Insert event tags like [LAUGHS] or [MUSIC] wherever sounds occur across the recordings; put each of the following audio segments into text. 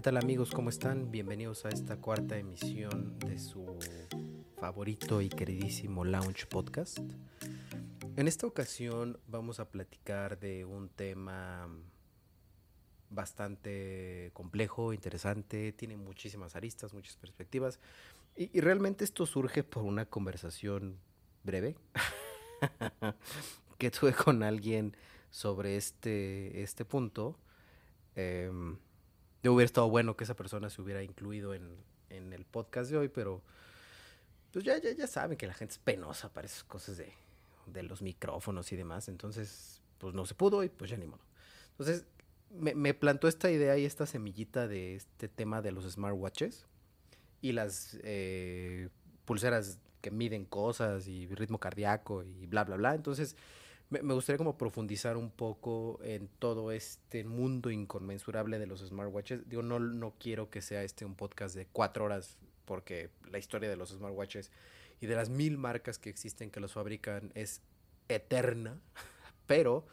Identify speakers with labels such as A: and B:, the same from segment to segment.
A: ¿Qué tal amigos? ¿Cómo están? Bienvenidos a esta cuarta emisión de su favorito y queridísimo Lounge Podcast. En esta ocasión vamos a platicar de un tema bastante complejo, interesante, tiene muchísimas aristas, muchas perspectivas y, realmente esto surge por una conversación breve [LAUGHS] que tuve con alguien sobre este, este punto. Eh, hubiera estado bueno que esa persona se hubiera incluido en, en el podcast de hoy, pero pues ya, ya, ya saben que la gente es penosa para esas cosas de, de los micrófonos y demás. Entonces, pues no se pudo y pues ya ni modo. Entonces, me, me, plantó esta idea y esta semillita de este tema de los smartwatches y las eh, pulseras que miden cosas y ritmo cardíaco y bla, bla, bla. Entonces, me, me, gustaría como profundizar un poco en todo este mundo inconmensurable de los smartwatches. Digo, no, no quiero que sea este un podcast de cuatro horas porque la historia de los smartwatches y de las mil marcas que existen que los fabrican es eterna, [LAUGHS] pero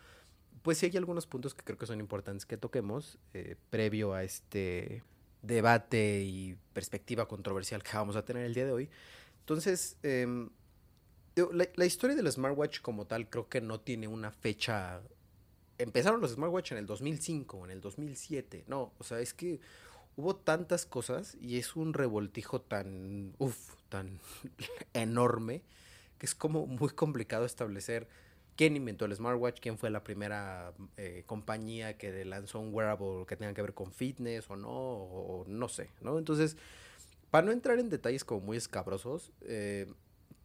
A: pues sí hay algunos puntos que creo que son importantes que toquemos eh, previo a este debate y perspectiva controversial que vamos a tener el día de hoy. Entonces, eh, la, historia del smartwatch como tal creo que no tiene una fecha. Empezaron los smartwatch en el 2005, en el 2007. No, o sea, es que hubo tantas cosas y es un revoltijo tan, uff, tan [LAUGHS] enorme que es como muy complicado establecer quién inventó el smartwatch, quién fue la primera eh, compañía que lanzó un wearable que tenga que ver con fitness o no, o, o no sé, ¿no? Entonces, para no entrar en detalles como muy escabrosos, eh,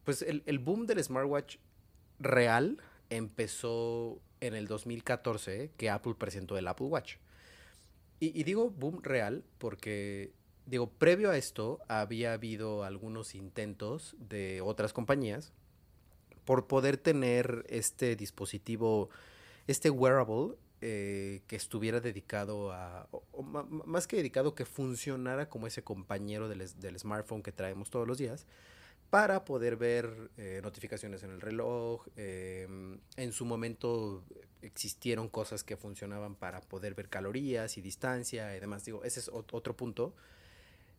A: pues el, el, boom del smartwatch real empezó en el 2014, que Apple presentó el Apple Watch. Y, digo boom real porque, digo, previo a esto había habido algunos intentos de otras compañías por poder tener este dispositivo, este wearable, eh, que estuviera dedicado a, más que dedicado, que funcionara como ese compañero del, del smartphone que traemos todos los días para poder ver eh, notificaciones en el reloj. Eh, en su momento existieron cosas que funcionaban para poder ver calorías y distancia y demás. Digo, ese es otro punto.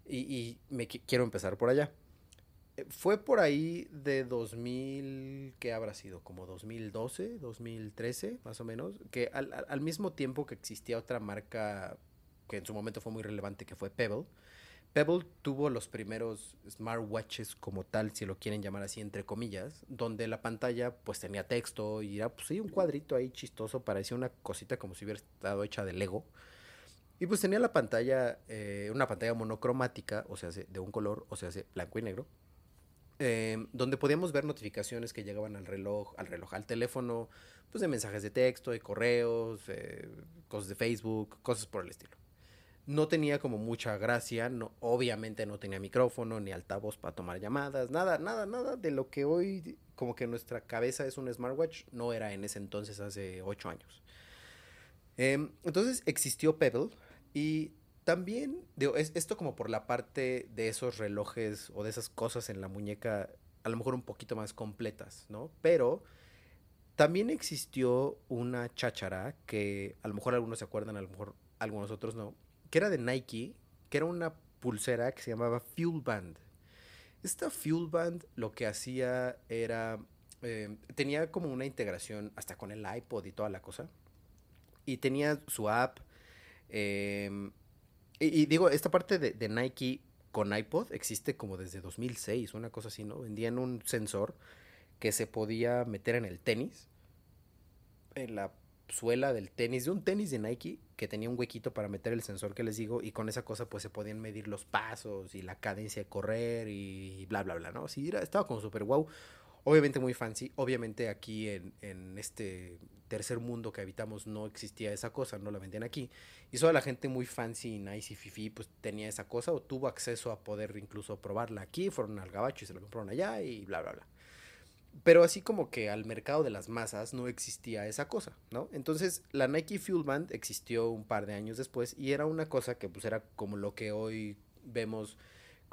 A: Y, me qu quiero empezar por allá. Fue por ahí de 2000, ¿qué habrá sido? Como 2012, 2013, más o menos, que al mismo tiempo que existía otra marca que en su momento fue muy relevante, que fue Pebble, Pebble tuvo los primeros smartwatches como tal, si lo quieren llamar así, entre comillas, donde la pantalla pues tenía texto y era pues un cuadrito ahí chistoso, parecía una cosita como si hubiera estado hecha de Lego. Y pues tenía la pantalla, eh, una pantalla monocromática, o sea, de un color, o sea, blanco y negro, eh, donde podíamos ver notificaciones que llegaban al reloj, al reloj, al teléfono, pues de mensajes de texto, de correos, eh, cosas de Facebook, cosas por el estilo no tenía como mucha gracia, no, obviamente no tenía micrófono ni altavoz para tomar llamadas, nada, nada, nada de lo que hoy como que nuestra cabeza es un smartwatch, no era en ese entonces hace ocho años. Eh, entonces existió Pebble y también, es, esto como por la parte de esos relojes o de esas cosas en la muñeca, a lo mejor un poquito más completas, ¿no? Pero también existió una cháchara que a lo mejor algunos se acuerdan, a lo mejor algunos otros no, que era de Nike, que era una pulsera que se llamaba Fuel Band. Esta Fuel Band lo que hacía era, eh, tenía como una integración hasta con el iPod y toda la cosa. Y tenía su app. Y, y, digo, esta parte de, de, Nike con iPod existe como desde 2006, una cosa así, ¿no? Vendían un sensor que se podía meter en el tenis, en la suela del tenis, de un tenis de Nike que tenía un huequito para meter el sensor que les digo y con esa cosa pues se podían medir los pasos y la cadencia de correr y bla bla bla, ¿no? Sí, era, estaba como súper wow, obviamente muy fancy, obviamente aquí en, en, este tercer mundo que habitamos no existía esa cosa, no la vendían aquí y solo la gente muy fancy, nice y fifi pues tenía esa cosa o tuvo acceso a poder incluso probarla aquí, fueron al gabacho y se lo compraron allá y bla bla bla. Pero así como que al mercado de las masas no existía esa cosa, ¿no? Entonces la Nike Fuel Band existió un par de años después y era una cosa que pues era como lo que hoy vemos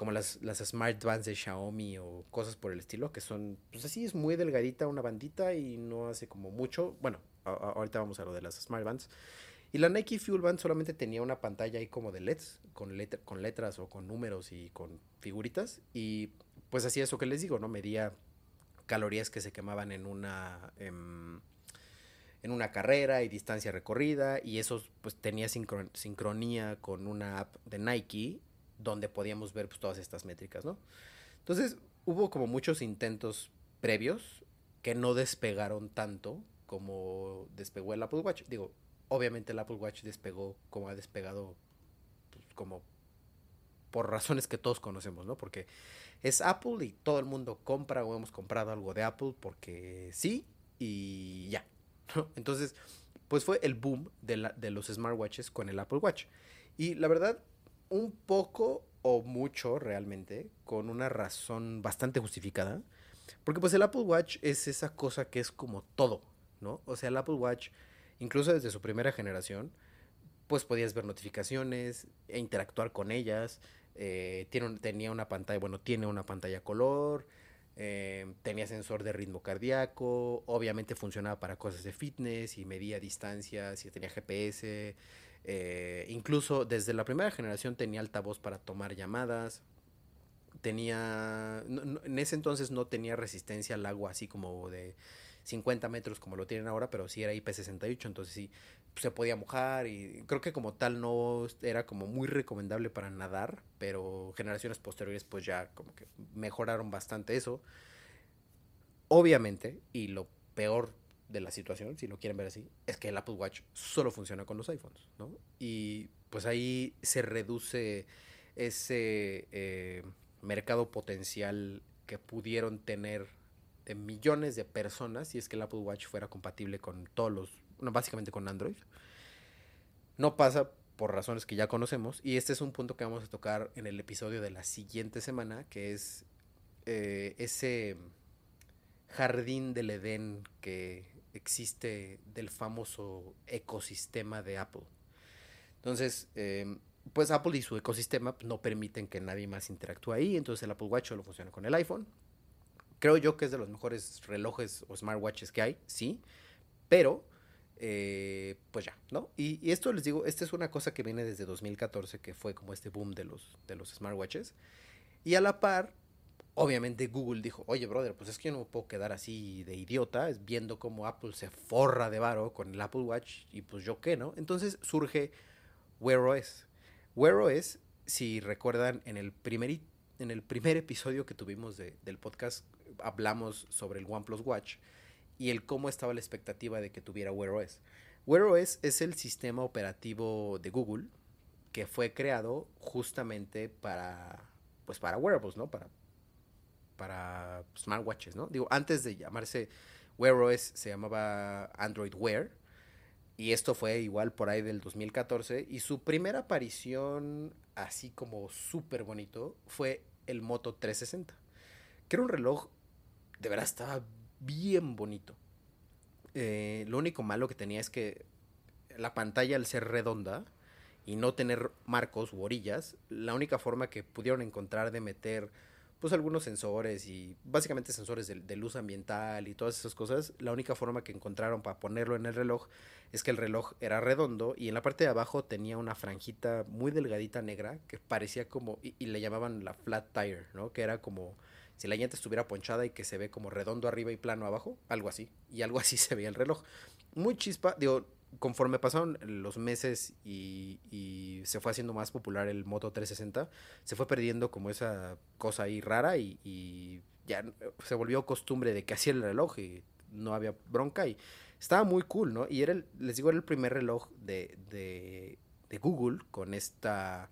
A: como las, las Smart Bands de Xiaomi o cosas por el estilo, que son, pues así es muy delgadita una bandita y no hace como mucho. Bueno, ahorita vamos a lo de las Smart Bands. Y la Nike Fuel Band solamente tenía una pantalla ahí como de LEDs, con, con letras o con números y con figuritas. Y pues hacía eso que les digo, ¿no? Medía calorías que se quemaban en una... Em, en una carrera y distancia recorrida y eso pues tenía sincronía con una app de Nike donde podíamos ver pues, todas estas métricas, ¿no? Entonces hubo como muchos intentos previos que no despegaron tanto como despegó el Apple Watch. Digo, obviamente el Apple Watch despegó como ha despegado, pues, como por razones que todos conocemos, ¿no? Porque es Apple y todo el mundo compra o hemos comprado algo de Apple porque sí y ya. Entonces, pues fue el boom de, de los smartwatches con el Apple Watch. Y la verdad, un poco o mucho realmente, con una razón bastante justificada, porque pues el Apple Watch es esa cosa que es como todo, ¿no? O sea, el Apple Watch, incluso desde su primera generación, pues podías ver notificaciones e interactuar con ellas. Eh, tenía una pantalla, bueno, tiene una pantalla color, eh, tenía sensor de ritmo cardíaco, obviamente funcionaba para cosas de fitness y medía distancias y tenía GPS. Eh, incluso desde la primera generación tenía altavoz para tomar llamadas. Tenía. en ese entonces no tenía resistencia al agua así como de 50 metros como lo tienen ahora, pero sí era IP68, entonces sí se podía mojar y creo que como tal no era como muy recomendable para nadar, pero generaciones posteriores pues ya como que mejoraron bastante eso. Obviamente, y lo peor de la situación, si lo quieren ver así, es que el Apple Watch solo funciona con los iPhones, ¿no? Y pues ahí se reduce ese eh, mercado potencial que pudieron tener de millones de personas si es que el Apple Watch fuera compatible con todos los, básicamente con Android. No pasa por razones que ya conocemos y este es un punto que vamos a tocar en el episodio de la siguiente semana, que es eh, ese jardín del Edén que existe del famoso ecosistema de Apple. Entonces, eh, pues Apple y su ecosistema no permiten que nadie más interactúe ahí, entonces el Apple Watch solo funciona con el iPhone Creo yo que es de los mejores relojes o smartwatches que hay, sí, pero eh, pues ya, ¿no? Y, esto les digo, esta es una cosa que viene desde 2014, que fue como este boom de los, de los smartwatches. Y a la par, obviamente Google dijo, oye, brother, pues es que yo no me puedo quedar así de idiota, es viendo cómo Apple se forra de varo con el Apple Watch y pues yo qué, ¿no? Entonces surge Wear OS. Wear OS, si recuerdan, en el primer, en el primer episodio que tuvimos del podcast hablamos sobre el OnePlus Watch y el cómo estaba la expectativa de que tuviera Wear OS. Wear OS es el sistema operativo de Google que fue creado justamente para pues para wearables, ¿no? Para para smartwatches, ¿no? Digo, antes de llamarse Wear OS se llamaba Android Wear y esto fue igual por ahí del 2014 y su primera aparición así como súper bonito fue el Moto 360, que era un reloj de verdad estaba bien bonito. Eh, lo único malo que tenía es que la pantalla al ser redonda y no tener marcos u orillas, la única forma que pudieron encontrar de meter pues algunos sensores y básicamente sensores de, luz ambiental y todas esas cosas, la única forma que encontraron para ponerlo en el reloj es que el reloj era redondo y en la parte de abajo tenía una franjita muy delgadita negra que parecía como, y, y le llamaban la flat tire, ¿no? Que era como si la llanta estuviera ponchada y que se ve como redondo arriba y plano abajo, algo así. Y algo así [LAUGHS] se veía el reloj. Muy chispa, digo, conforme pasaron los meses y, se fue haciendo más popular el Moto 360, se fue perdiendo como esa cosa ahí rara y, ya se volvió costumbre de que hacía el reloj y no había bronca y estaba muy cool, ¿no? Y era, el, les digo, era el primer reloj de, de, de Google con esta,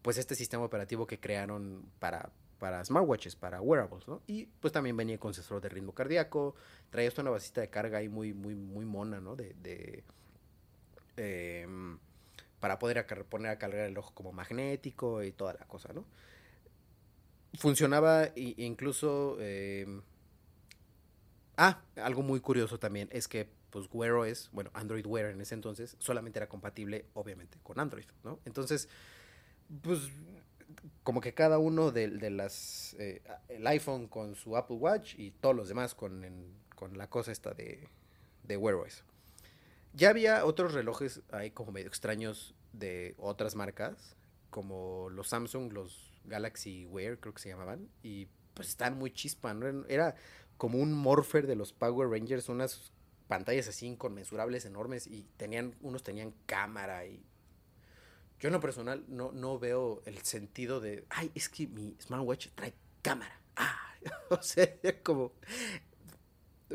A: pues este sistema operativo que crearon para para smartwatches, para wearables, ¿no? Y pues también venía con sensor de ritmo cardíaco, traía esto una vasita de carga ahí muy, muy, muy mona, ¿no? De, em, para poder poner a cargar el ojo como magnético y toda la cosa, ¿no? Funcionaba incluso... Em, ah, algo muy curioso también es que pues Wear OS, bueno, Android Wear en ese entonces, solamente era compatible, obviamente, con Android, ¿no? Entonces, pues como que cada uno de, las eh, el iPhone con su Apple Watch y todos los demás con, con la cosa esta de, de Wear OS. ya había otros relojes ahí como medio extraños de otras marcas, como los Samsung, los Galaxy Wear, creo que se llamaban, y pues están muy chispa, ¿no? Era como un morpher de los Power Rangers, unas pantallas así inconmensurables, enormes, y tenían, unos tenían cámara y... Yo en lo personal no, no veo el sentido de, ay, es que mi smartwatch trae cámara. Ah, [LAUGHS] o sea, como,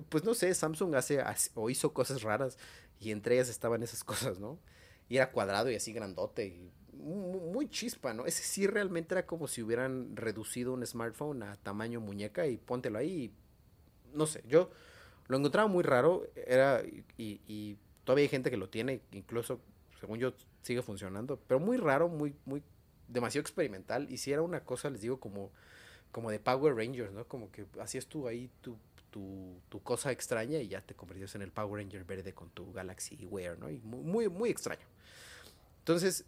A: pues no sé, Samsung hace, o hizo cosas raras y entre ellas estaban esas [LAUGHS] cosas, ¿no? Y era cuadrado y así grandote muy chispa, ¿no? Ese sí realmente era como si hubieran reducido un smartphone a tamaño muñeca y póntelo ahí y, no sé, yo lo encontraba muy raro, era, y, y, todavía hay gente que lo tiene, incluso, según yo, sigue funcionando, pero muy raro, muy, muy, demasiado experimental, y si era una cosa, les digo, como, como de Power Rangers, ¿no? Como que hacías tú ahí tu, tu, tu cosa extraña y ya te convertías en el Power Ranger verde con tu Galaxy Wear, ¿no? Y muy, muy extraño. Entonces,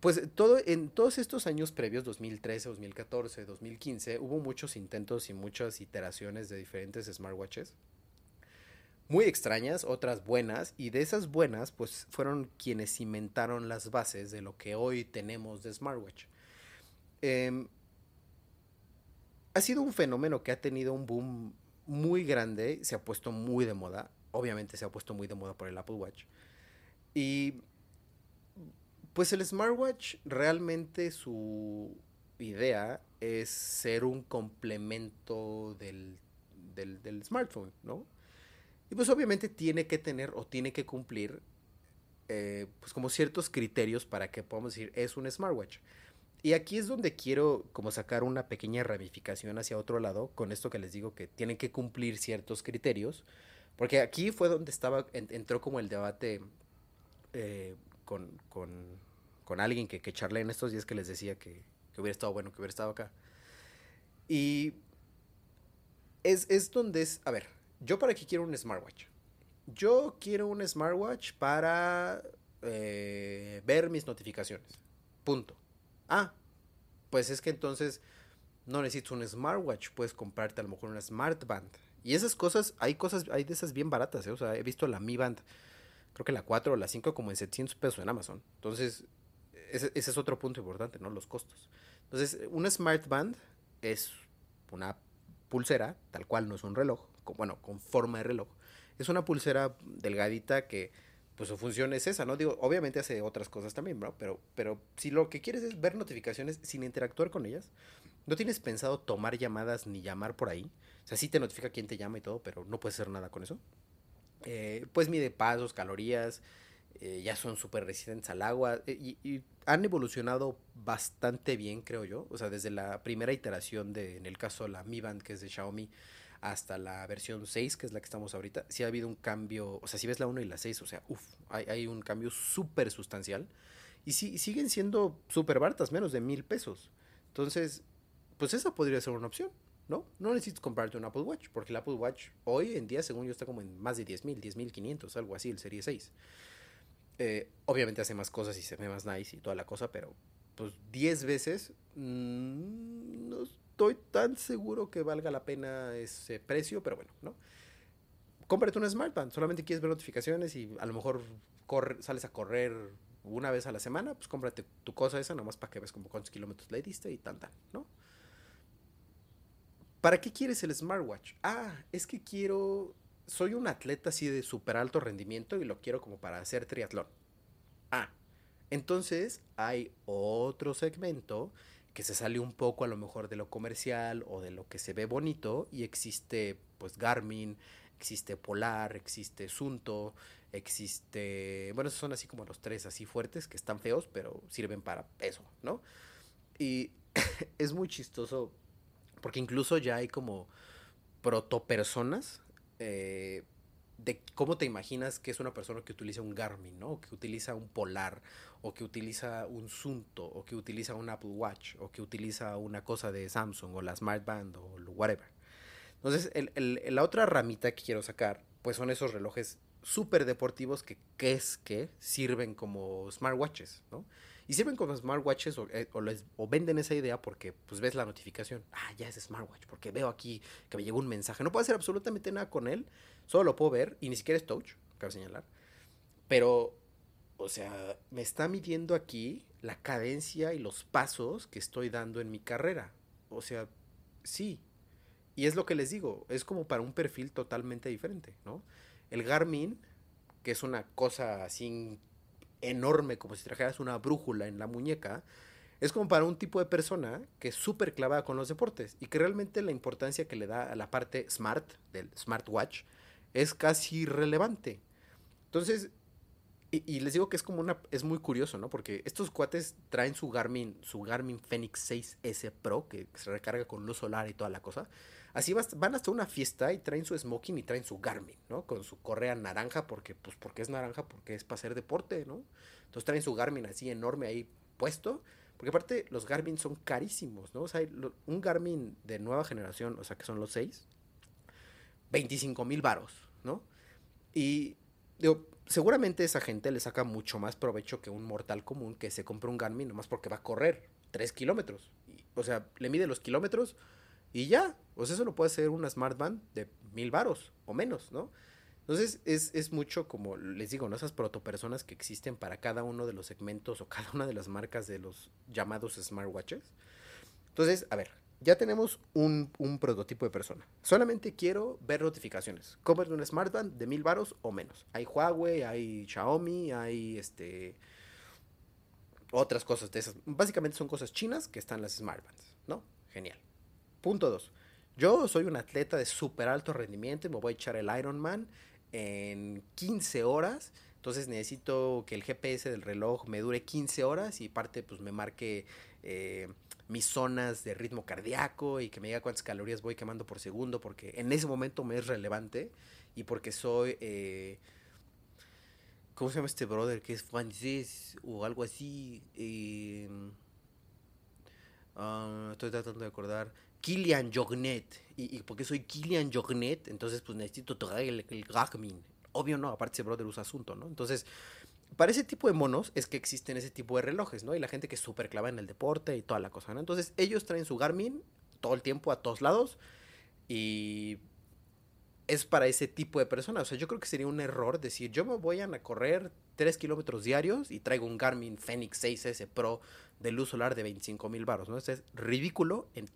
A: pues todo, en todos estos años previos, 2013, 2014, 2015, hubo muchos intentos y muchas iteraciones de diferentes smartwatches muy extrañas, otras buenas, y de esas buenas, pues fueron quienes cimentaron las bases de lo que hoy tenemos de smartwatch. Em, ha sido un fenómeno que ha tenido un boom muy grande, se ha puesto muy de moda, obviamente se ha puesto muy de moda por el Apple Watch. Y pues el smartwatch realmente su idea es ser un complemento del, del, del smartphone, ¿no? Y pues obviamente tiene que tener o tiene que cumplir eh, pues como ciertos criterios para que podamos decir es un smartwatch. Y aquí es donde quiero como sacar una pequeña ramificación hacia otro lado con esto que les digo que tienen que cumplir ciertos criterios. Porque aquí fue donde estaba, entró como el debate eh, con, con, con, alguien que, que charlé en estos días que les decía que, que, hubiera estado bueno que hubiera estado acá. Y es, es donde es, a ver, ¿Yo para qué quiero un smartwatch? Yo quiero un smartwatch para eh, ver mis notificaciones. Punto. Ah, pues es que entonces no necesitas un smartwatch, puedes comprarte a lo mejor una smartband. Y esas cosas, hay cosas, hay de esas bien baratas, ¿eh? O sea, he visto la Mi Band, creo que la 4 o la 5 como en 700 pesos en Amazon. Entonces, ese, ese es otro punto importante, ¿no? Los costos. Entonces, una smartband es una pulsera, tal cual no es un reloj, bueno, con forma de reloj. Es una pulsera delgadita que, pues su función es esa, ¿no? Digo, obviamente hace otras cosas también, bro, pero, pero si lo que quieres es ver notificaciones sin interactuar con ellas, no tienes pensado tomar llamadas ni llamar por ahí. O sea, sí te notifica quién te llama y todo, pero no puedes hacer nada con eso. Eh, pues mide pasos, calorías, eh, ya son súper resistentes al agua eh, y, han evolucionado bastante bien, creo yo. O sea, desde la primera iteración de, en el caso la Mi Band, que es de Xiaomi, hasta la versión 6, que es la que estamos ahorita, sí ha habido un cambio, o sea, si ves la 1 y la 6, o sea, uff, hay, hay, un cambio súper sustancial. Y sí, siguen siendo súper baratas, menos de mil pesos. Entonces, pues esa podría ser una opción, ¿no? No necesitas comprarte un Apple Watch, porque el Apple Watch hoy en día, según yo, está como en más de 10 mil, 10 mil 500, algo así, el Serie 6. Eh, obviamente hace más cosas y se ve más nice y toda la cosa, pero pues 10 veces mmm, no estoy tan seguro que valga la pena ese precio, pero bueno, ¿no? Cómprate una Smartband, solamente quieres ver notificaciones y a lo mejor sales a correr una vez a la semana, pues cómprate tu cosa esa nomás para que veas como cuántos kilómetros le diste y tan tan, ¿no? ¿Para qué quieres el smartwatch? Ah, es que quiero, soy un atleta así de súper alto rendimiento y lo quiero como para hacer triatlón. Ah, entonces hay otro segmento que se sale un poco a lo mejor de lo comercial o de lo que se ve bonito y existe pues Garmin, existe Polar, existe Sunto, existe, bueno, esos son así como los tres así fuertes que están feos, pero sirven para eso, ¿no? Y [LAUGHS] es muy chistoso porque incluso ya hay como protopersonas eh, de cómo te imaginas que es una persona que utiliza un Garmin, ¿no? Que utiliza un Polar, o que utiliza un Sunto, o que utiliza un Apple Watch, o que utiliza una cosa de Samsung, o la Smart Band, o whatever. Entonces, el, la otra ramita que quiero sacar, pues son esos relojes súper deportivos que, que es que sirven como smartwatches, ¿no? Y sirven como smartwatches o, eh, o, venden esa idea porque pues ves la notificación. Ah, ya es smartwatch, porque veo aquí que me llegó un mensaje. No puedo hacer absolutamente nada con él, solo lo puedo ver y ni siquiera es touch, cabe señalar. Pero, o sea, me está midiendo aquí la cadencia y los pasos que estoy dando en mi carrera. O sea, sí. Y es lo que les digo, es como para un perfil totalmente diferente, ¿no? El Garmin, que es una cosa así enorme, como si trajeras una brújula en la muñeca, es como para un tipo de persona que es súper clavada con los deportes y que realmente la importancia que le da a la parte smart del smartwatch es casi relevante. Entonces, y, les digo que es como una, es muy curioso, ¿no? Porque estos cuates traen su Garmin, su Garmin Fenix 6S Pro, que se recarga con luz solar y toda la cosa. Así van hasta una fiesta y traen su smoking y traen su Garmin, ¿no? Con su correa naranja, porque, pues, porque es naranja, porque es para hacer deporte, ¿no? Entonces traen su Garmin así enorme ahí puesto porque aparte los Garmin son carísimos, ¿no? O sea, un Garmin de nueva generación, o sea, que son los 6, 25 mil varos, ¿no? Y digo, seguramente esa gente le saca mucho más provecho que un mortal común que se compra un Garmin nomás porque va a correr 3 kilómetros. O sea, le mide los kilómetros y ya. Sea, eso lo puede hacer una Smart Band de mil varos o menos, ¿no? Entonces es, mucho como les digo, ¿no? esas protopersonas que existen para cada uno de los segmentos o [LAUGHS] cada una de las marcas de los llamados smartwatches. Entonces, a ver, ya tenemos un, prototipo de persona. Solamente quiero ver notificaciones. de un smartband de mil varos o menos. Hay Huawei, hay Xiaomi, hay este otras cosas de esas. Básicamente son cosas chinas que están las smartbands, ¿no? Genial. Punto dos. Yo soy un atleta de súper alto rendimiento y me voy a echar el Ironman en 15 horas. Entonces necesito que el GPS del reloj me dure 15 horas y parte pues me marque eh, mis zonas de ritmo cardíaco y que me diga cuántas calorías voy quemando por segundo porque en ese momento me es relevante y porque soy... Eh, ¿Cómo se llama este brother que es francés o algo así? Eh, ah, estoy tratando de acordar. Kilian Jornet. Y, porque soy Kilian Jornet, entonces pues necesito traer el, el Garmin. Obvio no, aparte ese brother usa asunto, ¿no? Entonces, para ese tipo de monos es que existen ese tipo de relojes, ¿no? Y la gente que es súper clava en el deporte y toda la cosa, ¿no? Entonces, ellos traen su Garmin todo el tiempo a todos lados y es para ese tipo de personas. O sea, yo creo que sería un error decir, yo me voy a correr 3 kilómetros diarios y traigo un Garmin Fenix 6S Pro de luz solar de 25 mil baros, ¿no? Eso es ridículo en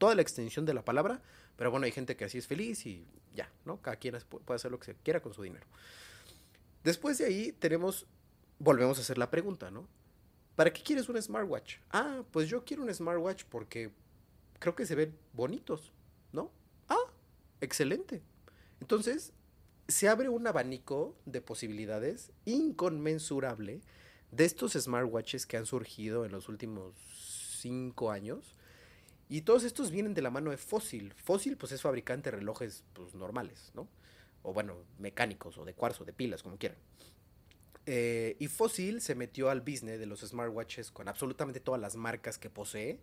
A: toda la extensión de la palabra, pero bueno, hay gente que así es feliz y ya, ¿no? Cada quien puede hacer lo que se quiera con su dinero. Después de ahí tenemos, volvemos a hacer la pregunta, ¿no? ¿Para qué quieres un smartwatch? Ah, pues yo quiero un smartwatch porque creo que se ven bonitos, ¿no? Ah, excelente. Entonces, se abre un abanico de posibilidades inconmensurable de estos smartwatches que han surgido en los últimos cinco años y todos estos vienen de la mano de Fossil. Fossil, pues es fabricante de relojes pues, normales, ¿no? O bueno, mecánicos, o de cuarzo, de pilas, como quieran. Eh, y Fossil se metió al business de los smartwatches con absolutamente todas las marcas que posee,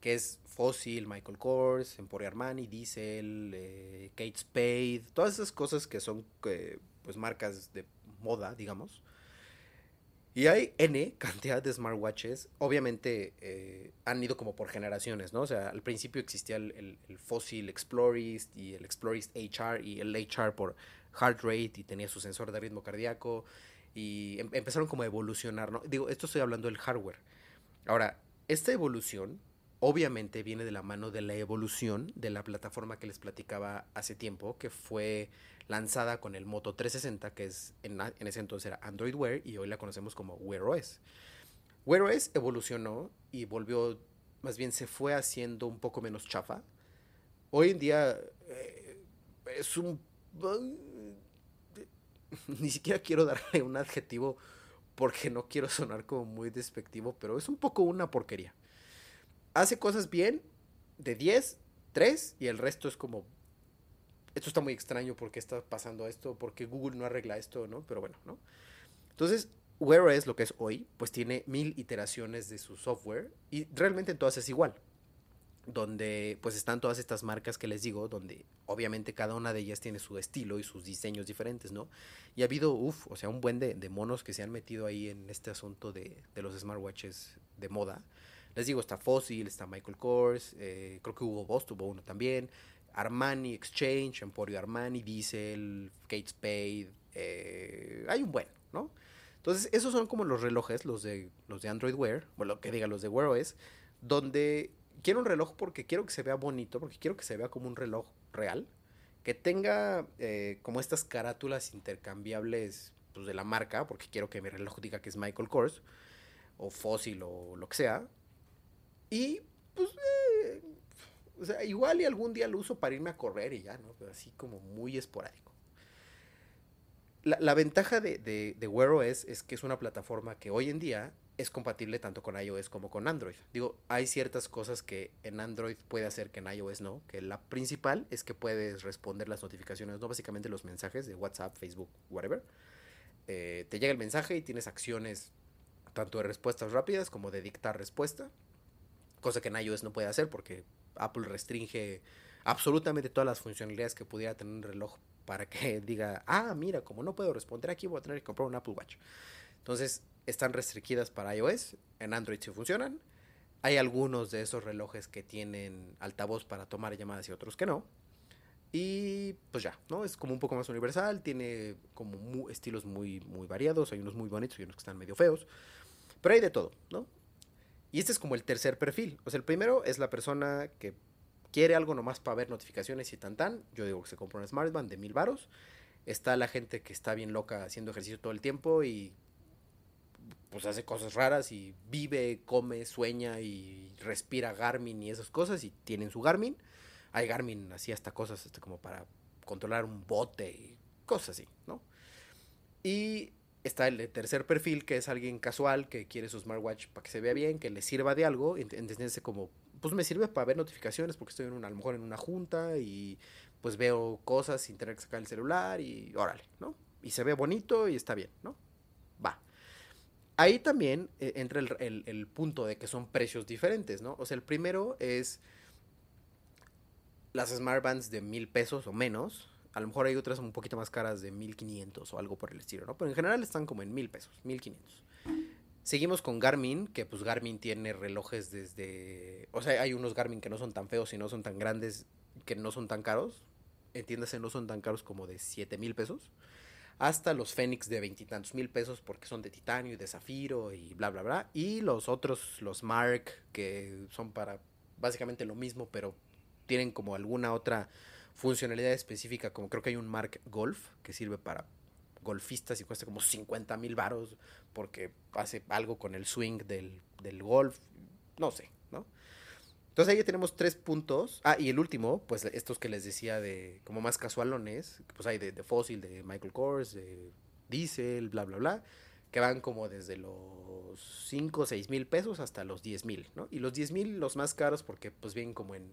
A: que es Fossil, Michael Kors, Emporio Armani, Diesel, eh, Kate Spade, todas esas cosas que son eh, pues marcas de moda, digamos. Y hay N cantidad de smartwatches. Obviamente eh, han ido como por generaciones, ¿no? O sea, al principio existía el, Fossil Explorist y el Explorist HR y el HR por heart rate y tenía su sensor de ritmo cardíaco. Y em, empezaron como a evolucionar, ¿no? Digo, esto estoy hablando del hardware. Ahora, esta evolución obviamente viene de la mano de la evolución de la plataforma que les platicaba hace tiempo, que fue lanzada con el Moto 360, que es en, ese entonces era Android Wear y hoy la conocemos como Wear OS. Wear OS evolucionó y volvió, más bien se fue haciendo un poco menos chafa. Hoy en día eh, es un... [LAUGHS] Ni siquiera quiero darle un adjetivo porque no quiero sonar como muy despectivo, pero es un poco una porquería hace cosas bien, de 10, 3, y el resto es como, esto está muy extraño, ¿por qué está pasando esto? ¿Por qué Google no arregla esto? ¿no? Pero bueno, ¿no? Entonces, Wear OS, lo que es hoy, pues tiene mil iteraciones de su software y realmente en todas es igual. Donde pues están todas estas marcas que les digo, donde obviamente cada una de ellas tiene su estilo y sus diseños diferentes, ¿no? Y ha habido, uff, o sea, un buen de, de, monos que se han metido ahí en este asunto de, de los smartwatches de moda. Les digo, está Fossil, está Michael Kors, eh, creo que Hugo Boss tuvo uno también, Armani Exchange, Emporio Armani, Diesel, Kate Spade, eh, hay un buen, ¿no? Entonces, esos son como los relojes, los de, los de Android Wear, o lo que diga, los de Wear OS, donde quiero un reloj porque quiero que se vea bonito, porque quiero que se vea como un reloj real, que tenga eh, como estas carátulas intercambiables pues, de la marca, porque quiero que mi reloj diga que es Michael Kors, o Fossil, o lo que sea. Y, pues, eh, o sea, igual y algún día lo uso para irme a correr y ya, ¿no? Pero así como muy esporádico la, ventaja de, de, Wear OS es que es una plataforma que hoy en día es compatible tanto con iOS como con Android. Digo, hay ciertas cosas que en Android puede hacer que en iOS no, que la principal es que puedes responder las notificaciones, no básicamente los mensajes de WhatsApp, Facebook, whatever. Eh, te llega el mensaje y tienes acciones tanto de respuestas rápidas como de dictar respuesta, cosa que en iOS no puede hacer porque Apple restringe absolutamente todas las funcionalidades que pudiera tener un reloj para que [LAUGHS] diga, ah, mira, como no puedo responder aquí, voy a tener que comprar un Apple Watch. Entonces, están restringidas para iOS, en Android sí funcionan. Hay algunos de esos relojes que tienen altavoz para tomar llamadas y otros que no. Y pues ya, ¿no? Es como un poco más universal, tiene como estilos muy, muy variados, hay unos muy bonitos y unos que están medio feos, pero hay de todo, ¿no? Y este es como el tercer perfil. O sea, el primero es la persona que quiere algo nomás para ver notificaciones y tan tan, yo digo que se compra un smartband de mil varos. Está la gente que está bien loca haciendo ejercicio todo el tiempo y pues hace cosas raras y vive, come, sueña y respira Garmin y esas cosas y tienen su Garmin. Hay Garmin así hasta cosas este, como para controlar un bote y cosas así, ¿no? Y está el tercer perfil que es alguien casual que quiere su smartwatch para que se vea bien, que le sirva de algo, entenderse como pues me sirve para ver notificaciones porque estoy en una, a lo mejor en una junta y pues veo cosas sin tener que sacar el celular y órale, ¿no? Y se ve bonito y está bien, ¿no? Va. Ahí también eh, entra el, el, punto de que son precios diferentes, ¿no? O sea, el primero es las Smart Bands de mil pesos o menos. A lo mejor hay otras un poquito más caras de mil quinientos o algo por el estilo, ¿no? Pero en general están como en mil pesos, mil quinientos. Seguimos con Garmin, que pues Garmin tiene relojes desde... O sea, hay unos Garmin que no son tan feos y no son tan grandes, que no son tan caros. Entiéndase, no son tan caros como de 7 mil pesos. Hasta los Fénix de veintitantos mil pesos porque son de titanio y de zafiro y bla, bla, bla. Y los otros, los Mark, que son para básicamente lo mismo, pero tienen como alguna otra funcionalidad específica, como creo que hay un Mark Golf que sirve para golfistas y cuesta como 50 mil varos porque hace algo con el swing del, golf, no sé, ¿no? Entonces ahí ya tenemos tres puntos. Ah, y el último, pues estos que les decía de como más casualones, pues hay de, de Fossil, de Michael Kors, de Diesel, bla, bla, bla, que van como desde los 5 o 6 mil pesos hasta los 10 mil, ¿no? Y los 10 mil los más caros porque pues vienen como en